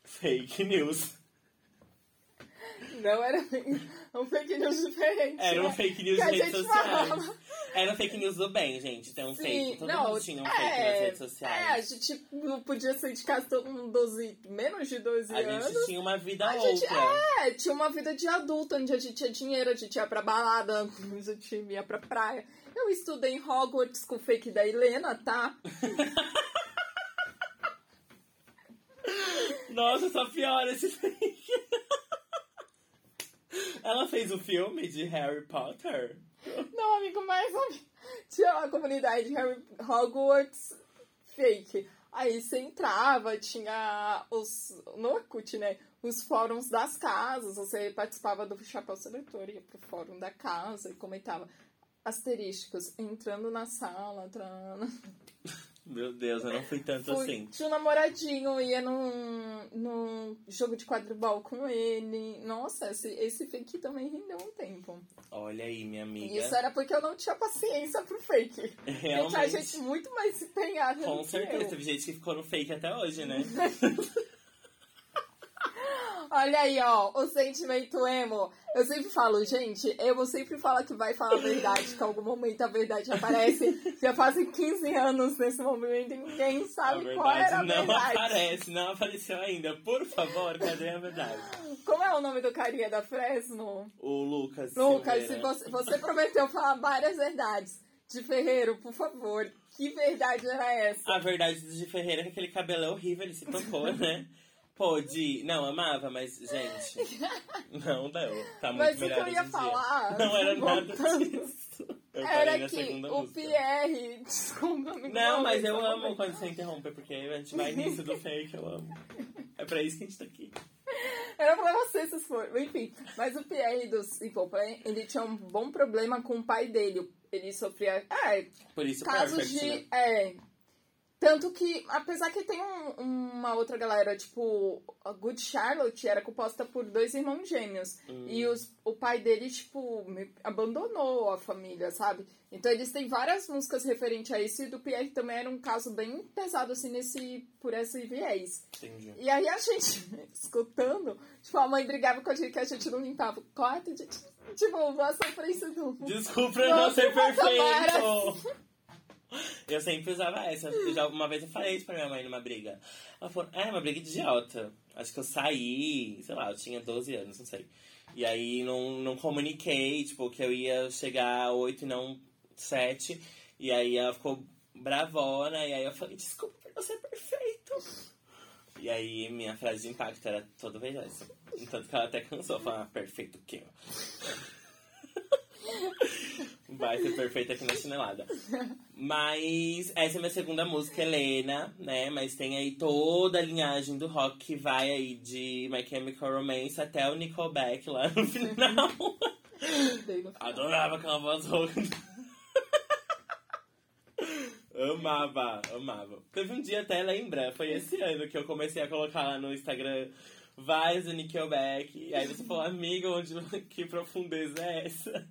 fake news. Não era um fake news diferente. Era um né? fake news a nas redes sociais. falava. Era um fake news do bem, gente. Tem um fake. Todo não, mundo tinha um fake nas redes sociais. É, a gente não podia sair de casa todo mundo 12, menos de 12 A anos. gente tinha uma vida A outra. gente, é, tinha uma vida de adulto, onde a gente tinha dinheiro, a gente ia pra balada, a gente ia pra praia. Eu estudei em Hogwarts com o fake da Helena, tá? Nossa, só piora esse fake. Ela fez o filme de Harry Potter. Não, amigo, mas tinha uma comunidade de Harry Hogwarts fake. Aí você entrava, tinha os. No Orkut, né? Os fóruns das casas. Você participava do Chapéu Seletor, ia pro fórum da casa e comentava asterísticos, entrando na sala, entrando. Meu Deus, eu não fui tanto Fui- assim. Tinha um namoradinho, ia num, num jogo de quadribol com ele. Nossa, esse, esse fake também rendeu um tempo. Olha aí, minha amiga. Isso era porque eu não tinha paciência pro fake. Realmente. Tinha gente muito mais empenhada Com certeza, eu. teve gente que ficou no fake até hoje, né? Olha aí, ó, o sentimento emo. Eu sempre falo, gente, emo sempre fala que vai falar a verdade, que em algum momento a verdade aparece. Já fazem 15 anos nesse momento e ninguém sabe qual era a verdade não aparece, não apareceu ainda. Por favor, cadê a verdade? Como é o nome do carinha da Fresno? O Lucas. Lucas, se você, você prometeu falar várias verdades. De Ferreiro, por favor, que verdade era essa? A verdade de Ferreira é que aquele cabelo é horrível, ele se tocou, né? Pô, de... Não, amava, mas, gente... Não deu. Tá muito Mas o que melhor eu ia dia. falar, Não era nada disso. Eu Era que o música. Pierre. Desculpa, amigo. Não, mas eu amo quando você interrompe, porque a gente vai nisso do fake, eu amo. É pra isso que a gente tá aqui. Era pra você, se for. Enfim, mas o Pierre do Simple Plan, ele tinha um bom problema com o pai dele. Ele sofria. É, Por isso, casos perfect, de. né? É. Tanto que, apesar que tem um- uma outra galera, tipo, a Good Charlotte era composta por dois irmãos gêmeos. E os, o pai dele, tipo, abandonou a família, sabe? Então eles têm várias músicas referentes a isso. E do Pierre também era um caso bem pesado, assim, nesse, por esse viés. Entendi. E aí a gente, escutando, tipo, a mãe brigava com a gente que a gente não limpava o quarto. Tipo, a sofrência do... Desculpa eu não ser mas perfeito! Eu sempre usava essa. Eu já- uma vez eu falei isso pra minha mãe numa briga. Ela falou, é, uma briga idiota. Acho que eu saí, sei lá, eu tinha 12 anos, não sei. E aí não, não comuniquei, tipo, que eu ia chegar a 8 e não 7. E aí ela ficou bravona, e aí eu falei, desculpa por não ser perfeito. E aí minha frase de impacto era toda vez essa. Tanto que ela até cansou, falar, ah, perfeito o quê? Vai ser perfeita aqui na chinelada. Mas essa é minha segunda música, Helena, né? Mas tem aí toda a linhagem do rock que vai aí de My Chemical Romance até o Nickelback lá no final. Adorava aquela voz rouca. amava, amava. Teve um dia até, lembra? Foi esse ano que eu comecei a colocar lá no Instagram vários do Nickelback. E aí você falou, amiga, onde, que profundeza é essa?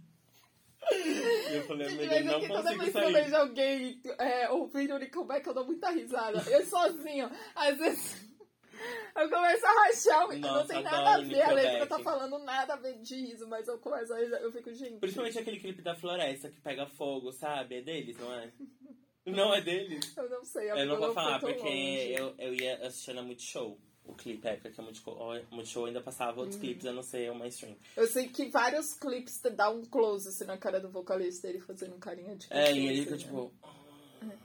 E eu falei, amiga, Mas não aqui, toda consigo vez que eu sair. vejo alguém é, ouvindo o Nickelback, eu dou muita risada. Eu sozinho, às vezes, eu começo a rachar, não Nossa, tem nada a ver, a letra tá falando nada a ver de riso, mas eu começo a eu fico, gente... Principalmente aquele clipe da floresta que pega fogo, sabe? É deles, não é? Não é deles? Eu não sei, Eu não vou falar porque longe. eu, eu ia assistindo a Multishow. O clipe, é, porque a Multishow, a Multishow ainda passava Uhum. outros clipes, eu não sei, o mainstream. Eu sei que vários clipes dá um close assim, na cara do vocalista, ele fazendo um carinha de É, e ele fica assim, tipo. né?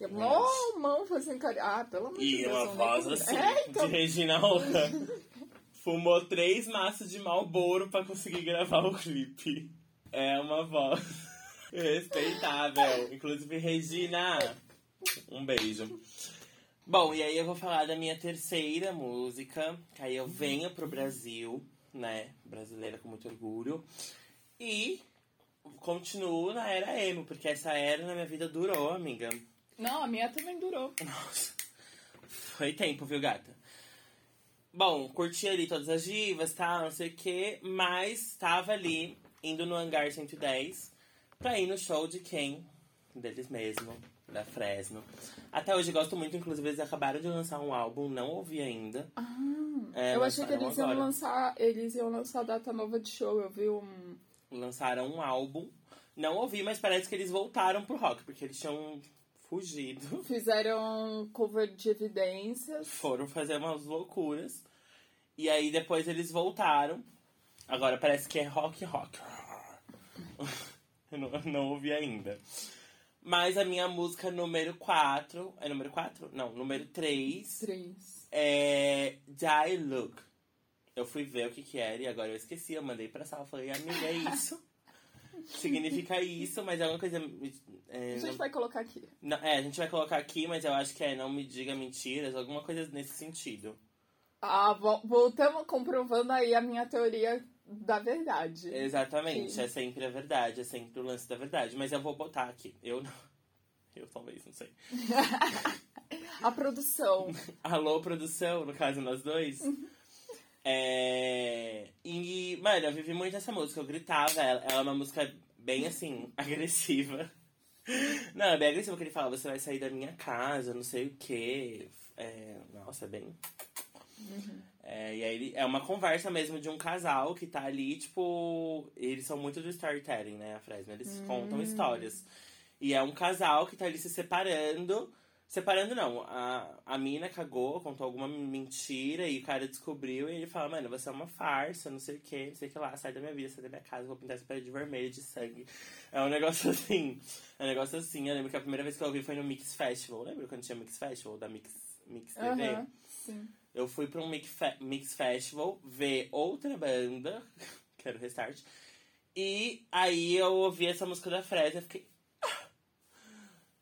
E a mão, fazendo carinha. Ah, pelo amor de E Deus. uma eu nem voz com- assim, É, então, de Regina Roca. Fumou três maços de Malboro pra conseguir gravar o clipe. É uma voz respeitável. Inclusive, Regina, um beijo. Bom, e aí eu vou falar da minha terceira música, que aí eu venho pro Brasil, né? Brasileira com muito orgulho. E continuo na era emo, porque essa era na minha vida durou, amiga. Não, a minha também durou. Nossa. Foi tempo, viu, gata? Bom, curti ali todas as divas, tá? Não sei o quê. Mas tava ali, indo no Hangar 110, pra ir no show de quem? Deles mesmo, da Fresno. Até hoje gosto muito, inclusive eles acabaram de lançar um álbum, não ouvi ainda. É, eu achei que eles iam agora. lançar. Eles iam lançar data nova de show. Eu vi um. Lançaram um álbum. Não ouvi, mas parece que eles voltaram pro rock, porque eles tinham fugido. Fizeram cover de evidências. foram fazer umas loucuras. E aí depois eles voltaram. Agora parece que é rock rock. Eu não, não ouvi ainda. Mas a minha música número 4. É número 4? Não, número 3 Três. é Die Look. Eu fui ver o que que era e agora eu esqueci. Eu mandei pra sala. Falei, amiga, é isso. Significa isso, mas é uma coisa. é, A gente não- vai colocar aqui. não, é, a gente vai colocar aqui, mas eu acho que é não me diga mentiras, alguma coisa nesse sentido. Ah, vo- voltamos comprovando aí a minha teoria da verdade. Exatamente, Sim. é sempre a verdade, é sempre o lance da verdade. Mas eu vou botar aqui. Eu não. Eu talvez, não sei. A produção. Alô, produção, no caso nós dois. É... E, mano, eu vivi muito essa música, eu gritava ela. Ela é uma música bem assim, agressiva. Não, é bem agressiva que ele fala, você vai sair da minha casa, não sei o quê. É... Nossa, é bem. É, e aí ele- é uma conversa mesmo de um casal que tá ali, tipo. Eles são muito do storytelling, né, a Fresno? Eles contam histórias. E é um casal que tá ali se separando. Separando não, a, a mina cagou, contou alguma mentira e o cara descobriu e ele fala, mano, você é uma farsa, não sei o que, não sei o que lá, sai da minha vida, sai da minha casa, vou pintar essa parede de vermelho, de sangue. É um negócio assim, é um negócio assim. Eu lembro que a primeira vez que eu ouvi foi no Mix Festival, lembra quando tinha Mix Festival, da Mix, Mix TV? Aham, sim. Eu fui pra um Mix, Fe- Mix Festival ver outra banda, que era o Restart. E aí eu ouvi essa música da Fresno e fiquei. "Ah!"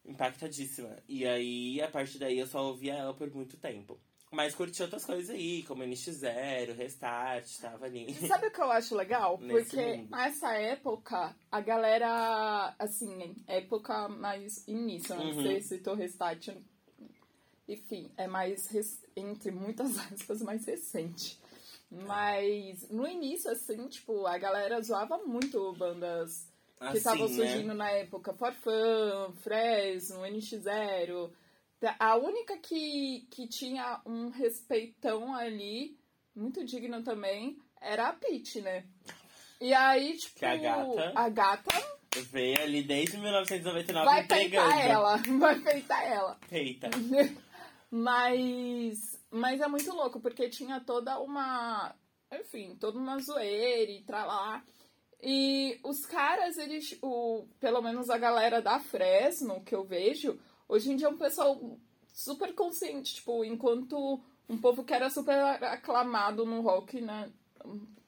Impactadíssima. E aí, a partir daí, eu só ouvia ela por muito tempo. Mas curti outras coisas aí, como NX0, Restart, tava ali. Sabe o que eu acho legal? Nesse Porque mundo. nessa época, a galera, assim, época mais início, né? Uhum. Você citou Restart. Enfim, é mais, entre muitas aspas, mais recente. Mas no início, assim, tipo, a galera zoava muito bandas que estavam assim, surgindo né? na época. Forfan, Fresno, NX0. A única que, que tinha um respeitão ali, muito digno também, era a Peach, né? E aí, tipo, que a gata, a gata veio ali desde 1999 vai peitar ela, vai peitar ela. Peita. Mas, mas é muito louco, porque tinha toda uma, enfim, toda uma zoeira e lá. E os caras, eles, o, pelo menos a galera da Fresno, que eu vejo, hoje em dia é um pessoal super consciente, tipo, enquanto um povo que era super aclamado no rock, né,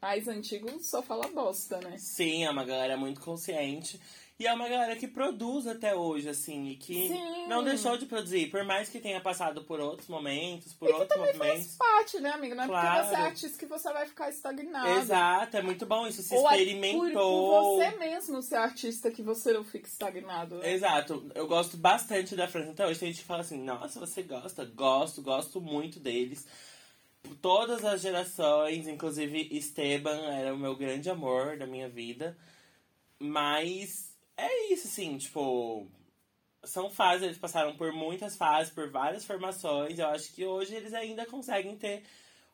mais antigo, só fala bosta, né? Sim, é uma galera muito consciente. E é uma galera que produz até hoje, assim, e que Sim. não deixou de produzir, por mais que tenha passado por outros momentos, por e outros também movimentos. faz parte, né, amiga? Não é claro. porque você é artista que você vai ficar estagnado. Exato, é muito bom isso, se Ou experimentou. É por, por você mesmo ser artista que você não fica estagnado. Né? Exato, eu gosto bastante da França. Então, hoje tem gente que fala assim, nossa, você gosta? Gosto, gosto muito deles. Todas as gerações, inclusive Esteban era o meu grande amor da minha vida. Mas é isso, assim, tipo. São fases, eles passaram por muitas fases, por várias formações. Eu acho que hoje eles ainda conseguem ter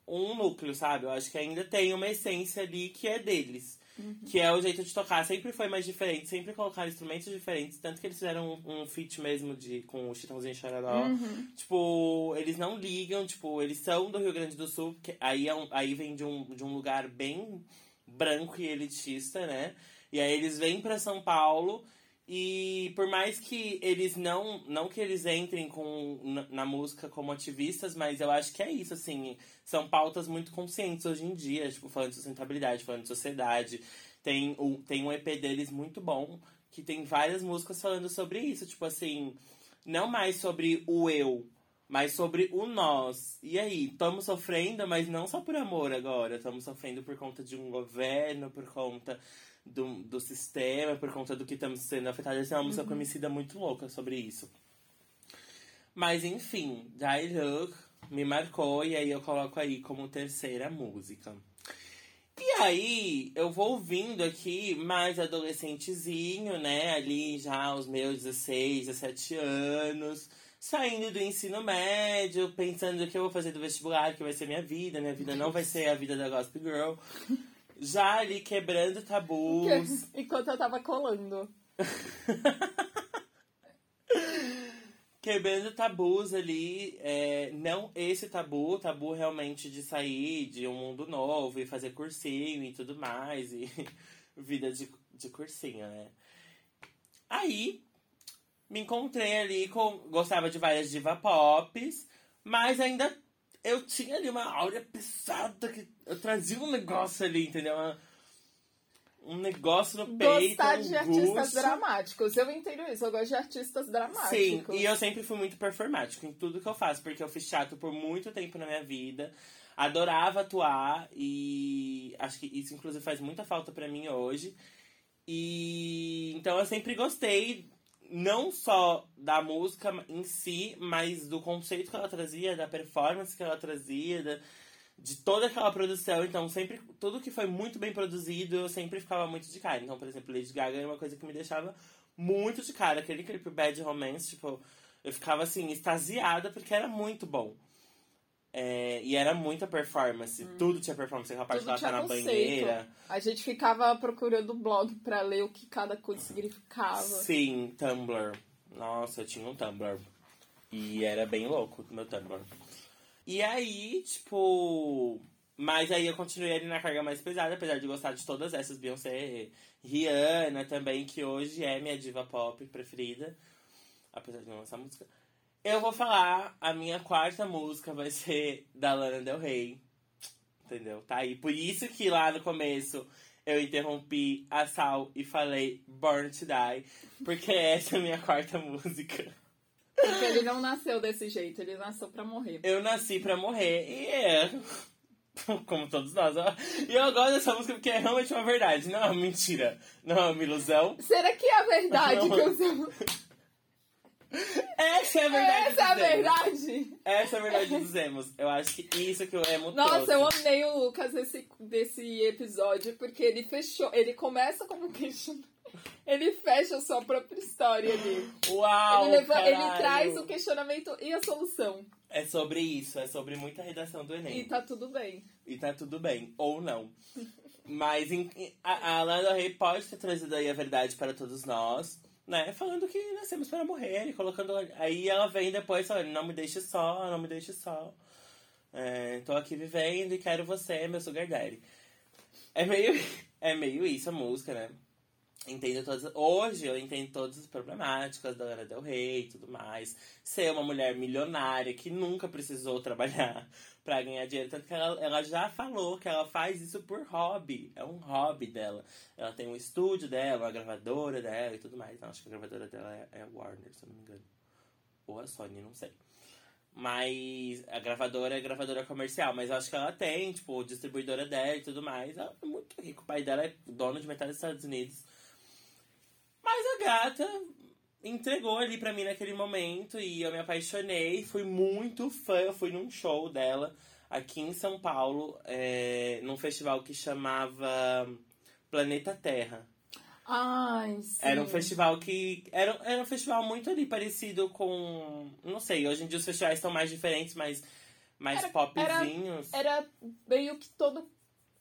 um núcleo, sabe? Eu acho que ainda tem uma essência ali que é deles. Uhum. Que é o jeito de tocar. Sempre foi mais diferente, sempre colocaram instrumentos diferentes. Tanto que eles fizeram um, um feat mesmo de, com o Chitãozinho Chororó. Uhum. Tipo, eles não ligam, tipo, eles são do Rio Grande do Sul. Que aí, é um, aí vem de um, de um lugar bem branco e elitista, né? E aí eles vêm para São Paulo e por mais que eles não. Não que eles entrem com, na, na, música como ativistas, mas eu acho que é isso, assim. São pautas muito conscientes hoje em dia, tipo, falando de sustentabilidade, falando de sociedade. Tem, o, tem um EP deles muito bom, que tem várias músicas falando sobre isso. Tipo assim, não mais sobre o eu, mas sobre o nós. E aí, estamos sofrendo, mas não só por amor agora. Estamos sofrendo por conta de um governo, por conta do, do sistema, por conta do que estamos sendo afetados. Essa é uma música uhum. conhecida muito louca sobre isso. Mas enfim, Die Look me marcou e aí eu coloco aí como terceira música. E aí, eu vou ouvindo aqui mais adolescentezinho, né? Ali já aos meus 16, 17 anos, saindo do ensino médio, pensando o que eu vou fazer do vestibular, que vai ser minha vida. Minha vida não vai ser a vida da Gospel Girl já ali quebrando tabus. Enquanto eu tava colando. quebrando tabus ali, é, não esse tabu, tabu realmente de sair de um mundo novo e fazer cursinho e tudo mais, e vida de, de cursinho, né? Aí, me encontrei ali com. Gostava de várias diva pops, mas ainda eu tinha ali uma áurea pesada que eu trazia um negócio ali, entendeu? Uma, um negócio no peito. Gostar de artistas dramáticos. Eu entendo isso, eu gosto de artistas dramáticos. Sim, e eu sempre fui muito performático em tudo que eu faço, porque eu fiz teatro por muito tempo na minha vida. Adorava atuar e acho que isso inclusive faz muita falta para mim hoje. E então eu sempre gostei não só da música em si, mas do conceito que ela trazia, da performance que ela trazia, da, de toda aquela produção. Então, sempre, tudo que foi muito bem produzido, eu sempre ficava muito de cara. Então, por exemplo, Lady Gaga é uma coisa que me deixava muito de cara. Aquele clipe Bad Romance, tipo, eu ficava assim, extasiada porque era muito bom. É, e era muita performance. Hum. Tudo tinha performance. Aquela parte ela tá na conceito. banheira. A gente ficava procurando o blog pra ler o que cada coisa significava. Sim, Tumblr. Nossa, eu tinha um Tumblr. E era bem louco o meu Tumblr. E aí, tipo. Mas aí eu continuei ali na carga mais pesada, apesar de gostar de todas essas. Beyoncé, Rihanna também, que hoje é minha diva pop preferida. Apesar de não lançar música. Eu vou falar, a minha quarta música vai ser da Lana Del Rey. Entendeu? Tá aí. Por isso que lá no começo eu interrompi a Sal e falei Born to Die. Porque essa é a minha quarta música. Porque ele não nasceu desse jeito, ele nasceu pra morrer. Eu nasci pra morrer. E é. Como todos nós. E eu gosto dessa música porque é realmente uma verdade. Não é uma mentira. Não é uma ilusão. Será que é a verdade não. que eu sou. Essa é a verdade Essa é a verdade! Essa é a verdade dos emos. Eu acho que isso que o emo Nossa, trouxe. eu amei o Lucas desse, desse episódio, porque ele fechou. Ele começa como um questionamento. Ele fecha a sua própria história ali. Uau, ele, leva- ele traz o questionamento e a solução. É sobre isso, é sobre muita redação do Enem. E tá tudo bem. E tá tudo bem, ou não. Mas em- a, a Lana Rey pode ter trazido aí a verdade para todos nós, né? Falando que nascemos para morrer, e colocando. Aí ela vem depois falando, não me deixe só, não me deixe só. É, tô aqui vivendo e quero você, meu sugar daddy. É meio, é meio isso a música, né? Entendo todas. Hoje eu entendo todas as problemáticas da Lana Del Rey e tudo mais. Ser uma mulher milionária que nunca precisou trabalhar pra ganhar dinheiro. Tanto que ela, ela já falou que ela faz isso por hobby. É um hobby dela. Ela tem um estúdio dela, uma gravadora dela e tudo mais. Não, acho que a gravadora dela é, é a Warner, se eu não me engano. Ou a Sony, não sei. Mas a gravadora é gravadora comercial, mas eu acho que ela tem, tipo, distribuidora dela e tudo mais. Ela é muito rica. O pai dela é dono de metade dos Estados Unidos. Mas a gata entregou ali pra mim naquele momento e eu me apaixonei. Fui muito fã, eu fui num show dela aqui em São Paulo, é, num festival que chamava Planeta Terra. Ai, sim. Era um festival que. Era, era um festival muito ali parecido com. Não sei, hoje em dia os festivais estão mais diferentes, mais, mais Era- popzinhos. Era meio que todo,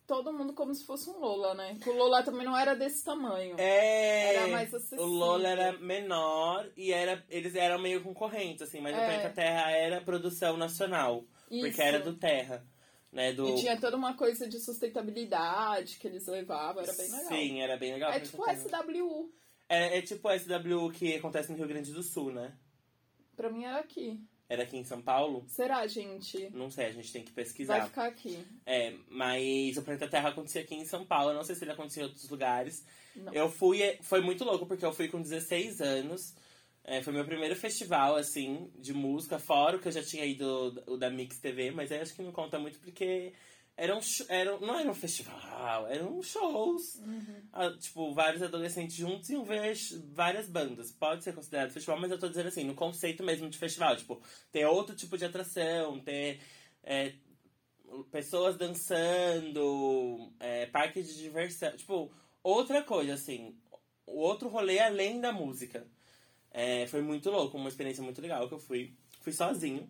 todo mundo como se fosse um Lola, né? O Lola também não era desse tamanho. É, Era mais acessível. o Lola era menor e era, eles eram meio concorrentes, assim, mas o É. Planeta Terra era produção nacional. Isso. Porque era do Terra, né? Do... E tinha toda uma coisa de sustentabilidade que eles levavam, era bem legal. Sim, era bem legal. É tipo Terra. SWU. É, é tipo o SW que acontece no Rio Grande do Sul, né? Pra mim era aqui. Era aqui em São Paulo? Será, gente? Não sei, a gente tem que pesquisar. Vai ficar aqui. É, mas o Planeta Terra acontecia aqui em São Paulo. Eu não sei se ele acontecia em outros lugares. Não. Eu fui, é, foi muito louco, porque eu fui com 16 anos. É, foi meu primeiro festival, assim, de música, fora o que eu já tinha ido o da Mix TV, mas aí acho que não conta muito porque eram, eram não era um festival, eram shows. Ah, tipo, vários adolescentes juntos iam ver várias bandas. Pode ser considerado festival, mas eu tô dizendo assim, no conceito mesmo de festival. Tipo, ter outro tipo de atração, ter é, pessoas dançando, é, parque de diversão. Tipo, outra coisa, assim. O outro rolê além da música. É, foi muito louco, uma experiência muito legal que eu fui. Fui sozinho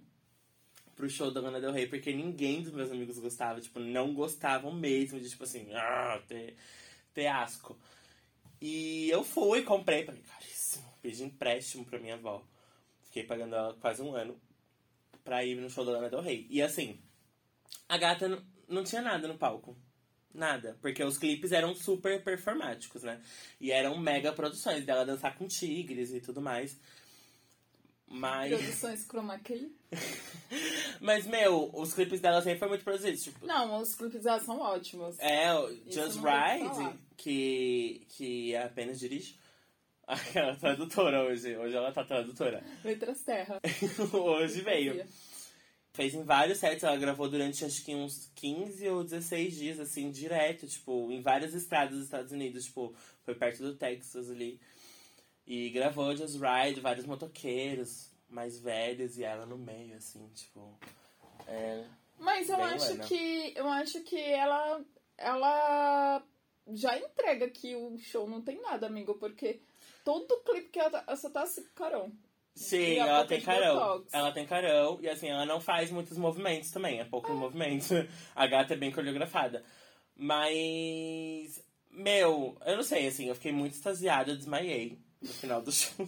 pro show da Lana Del Rey, porque ninguém dos meus amigos gostava. Tipo, não gostavam mesmo de, tipo assim, ah, ter, ter asco. E eu fui, comprei, paguei caríssimo. Pedi empréstimo pra minha avó. Fiquei pagando ela quase um ano pra ir no show da Lana Del Rey. E assim, a gata n- não tinha nada no palco. Nada. Porque os clipes eram super performáticos, né? E eram mega produções dela dançar com tigres e tudo mais. Mas. Produções Chroma Key. Mas, meu, os clipes dela sempre foram muito produzidos. Tipo, Não, os clipes dela são ótimos. é, o Just Ride, que, que apenas dirige. Aquela tradutora hoje. Hoje ela tá tradutora. Letras Terra. hoje veio. Fez em vários sets, ela gravou durante acho que uns 15 ou 16 dias, assim, direto, tipo, em várias estradas dos Estados Unidos, tipo, foi perto do Texas ali. E gravou Just Ride, vários motoqueiros mais velhos e ela no meio, assim, tipo. É. Mas eu acho Lana. que. Eu acho que ela. Ela já entrega que o show não tem nada, amigo, porque todo clipe que ela, tá- ela só tá assim, carão. Sim, ela boca tem carão. botox. Ela tem carão e assim, ela não faz muitos movimentos também, é pouco movimento. A gata é bem coreografada. Mas. Meu, eu não sei, assim, eu fiquei muito extasiada, eu desmaiei no final do show.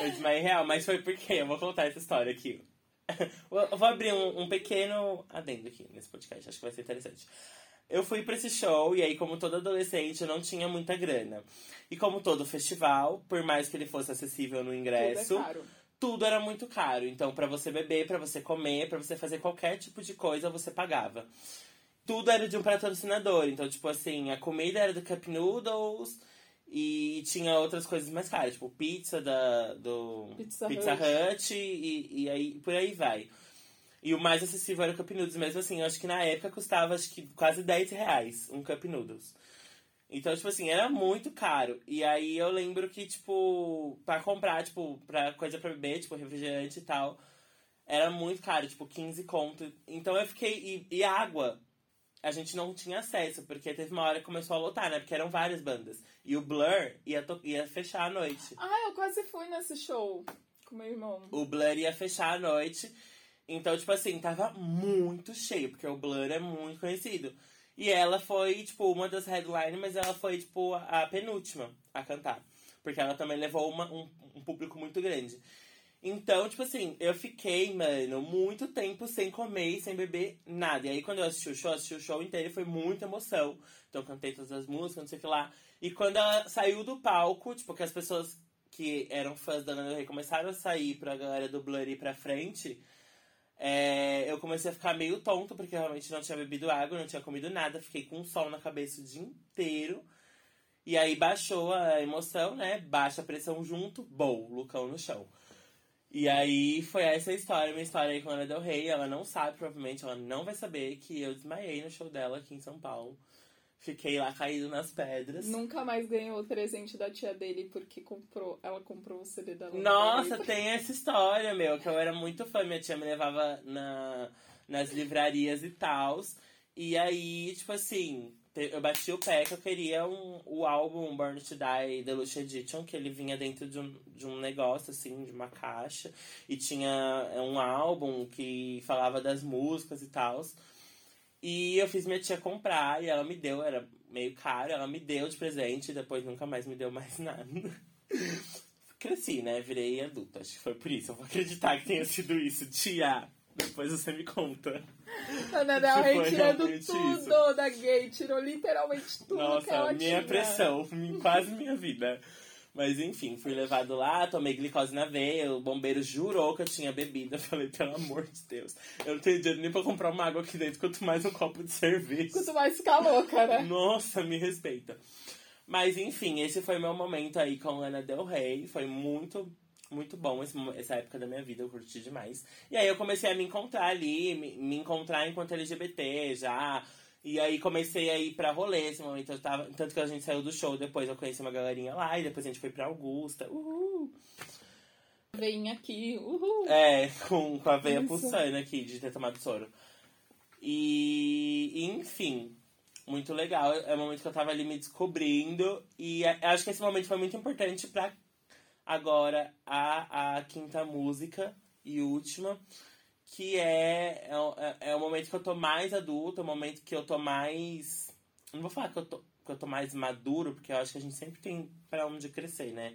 Eu desmaiei real, mas foi porque, eu vou contar essa história aqui. Eu vou abrir um, um pequeno adendo aqui nesse podcast, acho que vai ser interessante. Eu fui pra esse show e aí, como todo adolescente, eu não tinha muita grana. E como todo festival, por mais que ele fosse acessível no ingresso, Tudo é tudo era muito caro. Então, pra você beber, pra você comer, pra você fazer qualquer tipo de coisa, você pagava. Tudo era de um patrocinador. Então, tipo assim, a comida era do Cup Noodles e tinha outras coisas mais caras, tipo pizza da, do Pizza Hut, e, e aí por aí vai. E o mais acessível era o Cup Noodles. Mesmo assim, eu acho que na época custava acho que quase 10 reais um Cup Noodles. Então, tipo assim, era muito caro. E aí eu lembro que, tipo, pra comprar, tipo, pra coisa pra beber, tipo, refrigerante e tal, era muito caro, tipo, 15 conto. Então eu fiquei. E, e água, a gente não tinha acesso, porque teve uma hora que começou a lotar, né? Porque eram várias bandas. E o Blur ia, ia fechar a noite. Ah, eu quase fui nesse show com meu irmão. O Blur ia fechar a noite. Então, tipo assim, tava muito cheio, porque o Blur é muito conhecido. E ela foi, tipo, uma das headlines, mas ela foi, tipo, a penúltima a cantar. Porque ela também levou uma, um, um público muito grande. Então, tipo assim, eu fiquei, mano, muito tempo sem comer e sem beber nada. E aí, quando eu assisti o show, assisti o show inteiro e foi muita emoção. Então, cantei todas as músicas, não sei o que lá. E quando ela saiu do palco, tipo, que as pessoas que eram fãs da Del Rey começaram a sair pra galera do Blur ir pra frente, é, eu comecei a ficar meio tonto, porque realmente não tinha bebido água, não tinha comido nada, fiquei com um sol na cabeça o dia inteiro. E aí baixou a emoção, né? Baixa a pressão junto, bom, Lucão no chão. E aí foi essa história, minha história aí com a Ana Del Rey. Ela não sabe, provavelmente, ela não vai saber que eu desmaiei no show dela aqui em São Paulo. Fiquei lá caído nas pedras. Nunca mais ganhou o presente da tia dele porque comprou, ela comprou o CD da Lana Nossa, tem essa história, meu, que eu era muito fã. Minha tia me levava na, nas livrarias e tal. E aí, tipo assim, eu bati o pé que eu queria um, o álbum Burn to Die Deluxe Edition, que ele vinha dentro de um, de um negócio, assim, de uma caixa. E tinha um álbum que falava das músicas e tal. E eu fiz minha tia comprar e ela me deu, era meio caro, ela me deu de presente e depois nunca mais me deu mais nada. Cresci, né? Virei adulta. Acho que foi por isso. Eu vou acreditar que tenha sido isso. Tia, depois você me conta. Ana Del Rey tirando tudo isso. da gay, tirou literalmente tudo Nossa, que ela minha tinha. pressão, quase minha vida. Mas enfim, fui levado lá, tomei glicose na veia, o bombeiro jurou que eu tinha bebida. Eu falei, pelo amor de Deus, eu não tenho dinheiro nem pra comprar uma água aqui dentro, quanto mais um copo de cerveja. Quanto mais ficar louca, né? Nossa, me respeita. Mas enfim, esse foi meu momento aí com Lana Del Rey. Foi muito, muito bom esse, essa época da minha vida, eu curti demais. E aí eu comecei a me encontrar ali, me, me encontrar enquanto LGBT já. E aí comecei a ir pra rolê esse momento. Eu tava, tanto que a gente saiu do show depois, eu conheci uma galerinha lá, e depois a gente foi pra Augusta. Uhul! Vem aqui, uhul! É, com, com a veia Isso. pulsando aqui de ter tomado soro. E, enfim, muito legal. É o momento que eu tava ali me descobrindo. E é- acho que esse momento foi muito importante pra agora a, a quinta música e última. Que é, é, o- é, é o momento que eu tô mais adulto, é o momento que eu tô mais. Não vou falar que eu tô, que eu tô mais maduro, porque eu acho que a gente sempre tem pra onde crescer, né?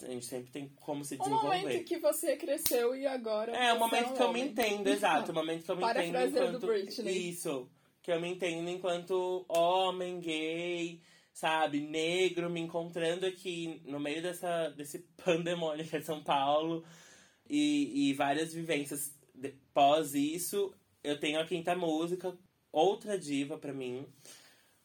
A gente sempre tem como se O desenvolver. momento que você cresceu e agora. É, o você momento um que eu me entendo, exato. O momento que eu me entendo Parafraseando enquanto... Britney. Isso. Que eu me entendo enquanto homem, gay, sabe, negro, me encontrando aqui no meio dessa, desse pandemônio que é São Paulo. E, e várias vivências de- pós isso. Eu tenho a quinta música, outra diva pra mim.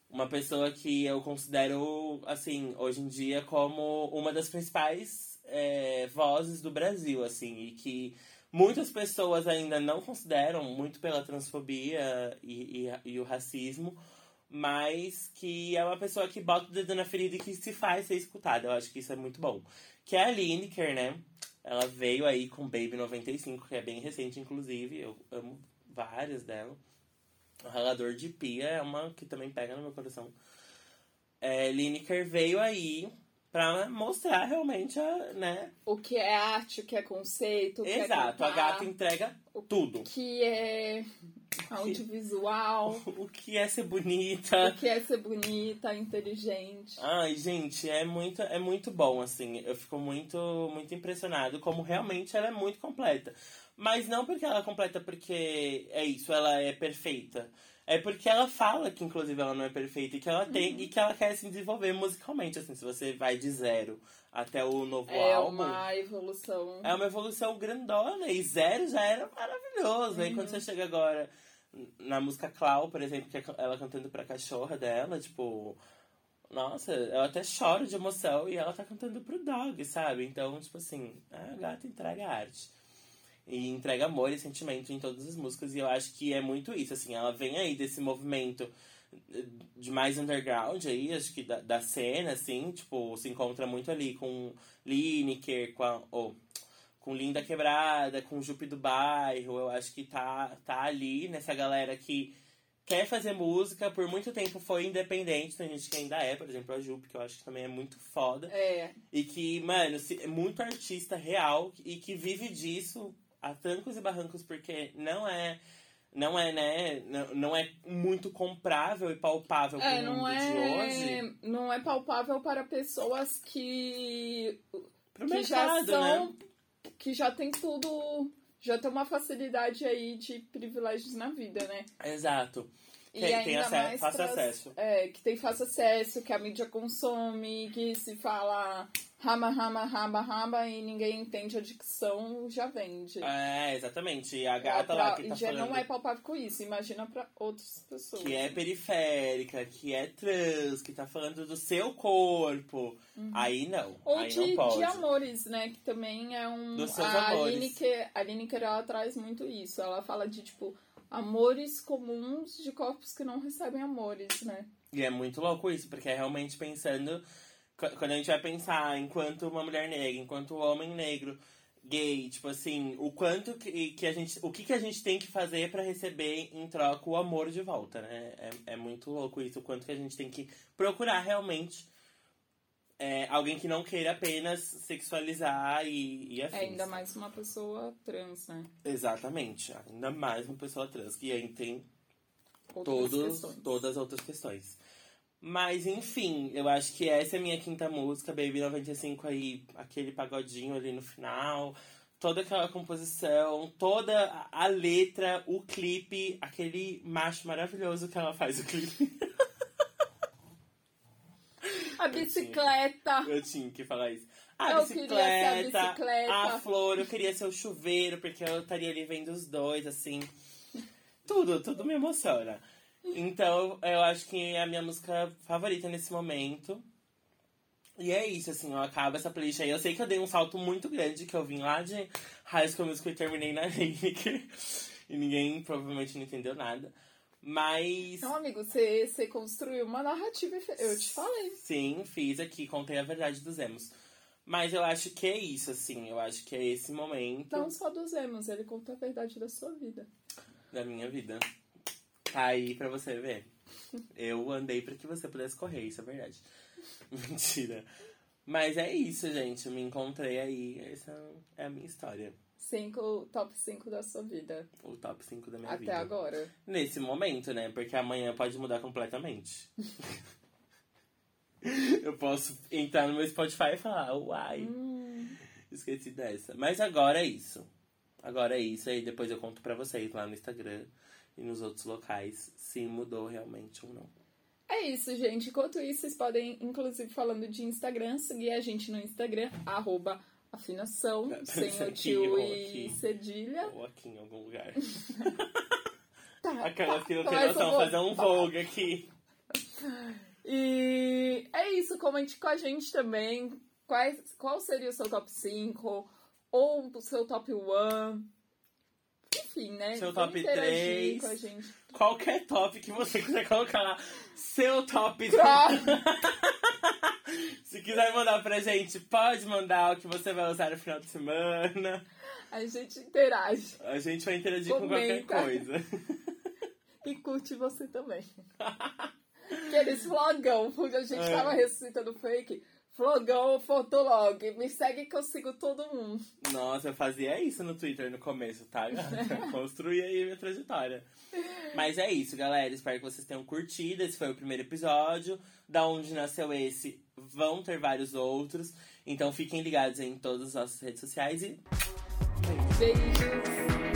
Uma pessoa que eu considero, assim, hoje em dia como uma das principais é, vozes do Brasil, assim, e que muitas pessoas ainda não consideram, muito pela transfobia e, e, e o racismo, mas que é uma pessoa que bota o dedo na ferida e que se faz ser escutada. Eu acho que isso é muito bom. Que é a Lineker, né? Ela veio aí com Baby 95, que é bem recente, inclusive. Eu amo várias dela. O Ralador de Pia é uma que também pega no meu coração. É, Lineker veio aí pra mostrar realmente a, né? O que é arte, o que é conceito, o que é Exato, a gata entrega tudo. o que é audiovisual, O que é ser o bonita. que é ser bonita, inteligente. Ai, gente, é muito, é muito bom, assim. Eu fico muito, muito impressionado como realmente ela é muito completa. Mas não porque ela é completa porque é isso, ela é perfeita. É porque ela fala que, inclusive, ela não é perfeita e que ela tem e que ela quer se desenvolver musicalmente, assim, se você vai de zero até o novo É álbum. uma evolução. É uma evolução grandona. E zero já era maravilhoso. Aí quando você chega agora na música Clau, por exemplo, que é ela cantando pra cachorra dela, tipo. Nossa, eu até choro de emoção e ela tá cantando pro dog, sabe? Então, tipo assim, a gata entrega arte. E entrega amor e sentimento em todas as músicas. E eu acho que é muito isso, assim. Ela vem aí desse movimento de mais underground aí, acho que da, da cena, assim, tipo, se encontra muito ali com Lineker, com a, oh, com Linda Quebrada, com Jupe do Bairro, eu acho que tá, tá ali nessa galera que quer fazer música, por muito tempo foi independente, tem gente que ainda é, por exemplo, a Jupe, que eu acho que também é muito foda. É. E que, mano, é muito artista real e que vive disso a trancos e barrancos, porque não é não é, né? Não, não é muito comprável e palpável é, para o mundo é, de hoje. Não é palpável para pessoas que, Pro que mercado, já são. né? Que já tem tudo. Já tem uma facilidade aí de privilégios na vida, né? Exato. E Tem, ainda tem acesso, fácil acesso. É, que tem fácil acesso, que a mídia consome, que se fala rama, rama, rama, rama e ninguém entende a dicção, já vende. É, exatamente. E a É, gata pra- lá que tá já falando não é palpável com isso, imagina pra outras pessoas. que é periférica, que é trans, que tá falando do seu corpo. Aí não. Uhum. Ou aí de, não pode. de amores, né? Que também é um. Dos seus a amores. Lineker, a Lineker, ela traz muito isso. Ela fala de, tipo, amores comuns de corpos que não recebem amores, né? E é muito louco isso, porque é realmente pensando. Qu- Quando a gente vai pensar enquanto uma mulher negra, enquanto um homem negro, gay, tipo assim, o quanto que, que a gente. O que, que a gente tem que fazer pra receber em troca o amor de volta, né? É, é muito louco isso, o quanto que a gente tem que procurar realmente é, alguém que não queira apenas sexualizar e, e afins. É ainda mais uma pessoa trans, né? Exatamente, ainda mais uma pessoa trans, que aí tem Outras todos, questões. todas as outras questões. Mas enfim, eu acho que essa é a minha quinta música, Baby 95 aí, aquele pagodinho ali no final, toda aquela composição, toda a- letra, o clipe, aquele macho maravilhoso que ela faz o clipe. A bicicleta! Eu tinha que falar isso. A Eu ser a bicicleta, bicicleta. a flor, eu queria ser o chuveiro, porque eu estaria ali vendo os dois, assim. Tudo, tudo me emociona. Então, eu acho que é a minha música favorita nesse momento. E é isso, assim, eu acabo essa playlist aí. Eu sei que eu dei um salto muito grande, que eu vim lá de High School Musical e terminei na Lineker. E ninguém provavelmente não entendeu nada. Mas... Não, amigo, você, construiu uma narrativa. Eu te falei. Sim, fiz aqui, contei a verdade dos emos. Mas eu acho que é isso, assim. Eu acho que é esse momento Não só dos emos, ele conta a verdade da sua vida. da minha vida. Tá aí pra você ver. Eu andei pra que você pudesse correr, isso é verdade. Mentira. Mas é isso, gente. Me encontrei aí. Essa é a minha história. Cinco, top 5 da sua vida. O top 5 da minha até vida. agora. Nesse momento, né? Porque amanhã pode mudar completamente. Eu posso entrar no meu Spotify e falar, uai, Hum, esqueci dessa. Mas agora é isso. Agora é isso. Aí depois eu conto pra vocês lá no Instagram e nos outros locais se mudou realmente ou não. É isso, gente. Enquanto isso, vocês podem, inclusive, falando de Instagram, seguir a gente no Instagram, arroba afinação, sem o tio e cedilha. Ou aqui em algum lugar. Tá, Aquela tá, que não tem começa noção, o fazer um vogue aqui. E é isso, comente com a gente também quais, qual seria o seu top 5 ou o seu top 1. Enfim, né? Seu top interagir três. com a gente. Qualquer top que você quiser colocar lá. Seu top. Se quiser mandar pra gente, pode mandar o que você vai usar no final de semana. A gente interage A gente vai interagir com qualquer Comenta. coisa. e curte você também. Aqueles flogão, porque a gente É. tava ressuscitando fake. Fogão Fotolog, me segue que eu sigo todo mundo. Nossa, eu fazia isso no Twitter no começo, tá? Construía aí a minha trajetória. Mas é isso, galera. Espero que vocês tenham curtido. Esse foi o primeiro episódio. Da onde nasceu esse, vão ter vários outros. Então fiquem ligados em todas as nossas redes sociais e. Beijos! Beijos.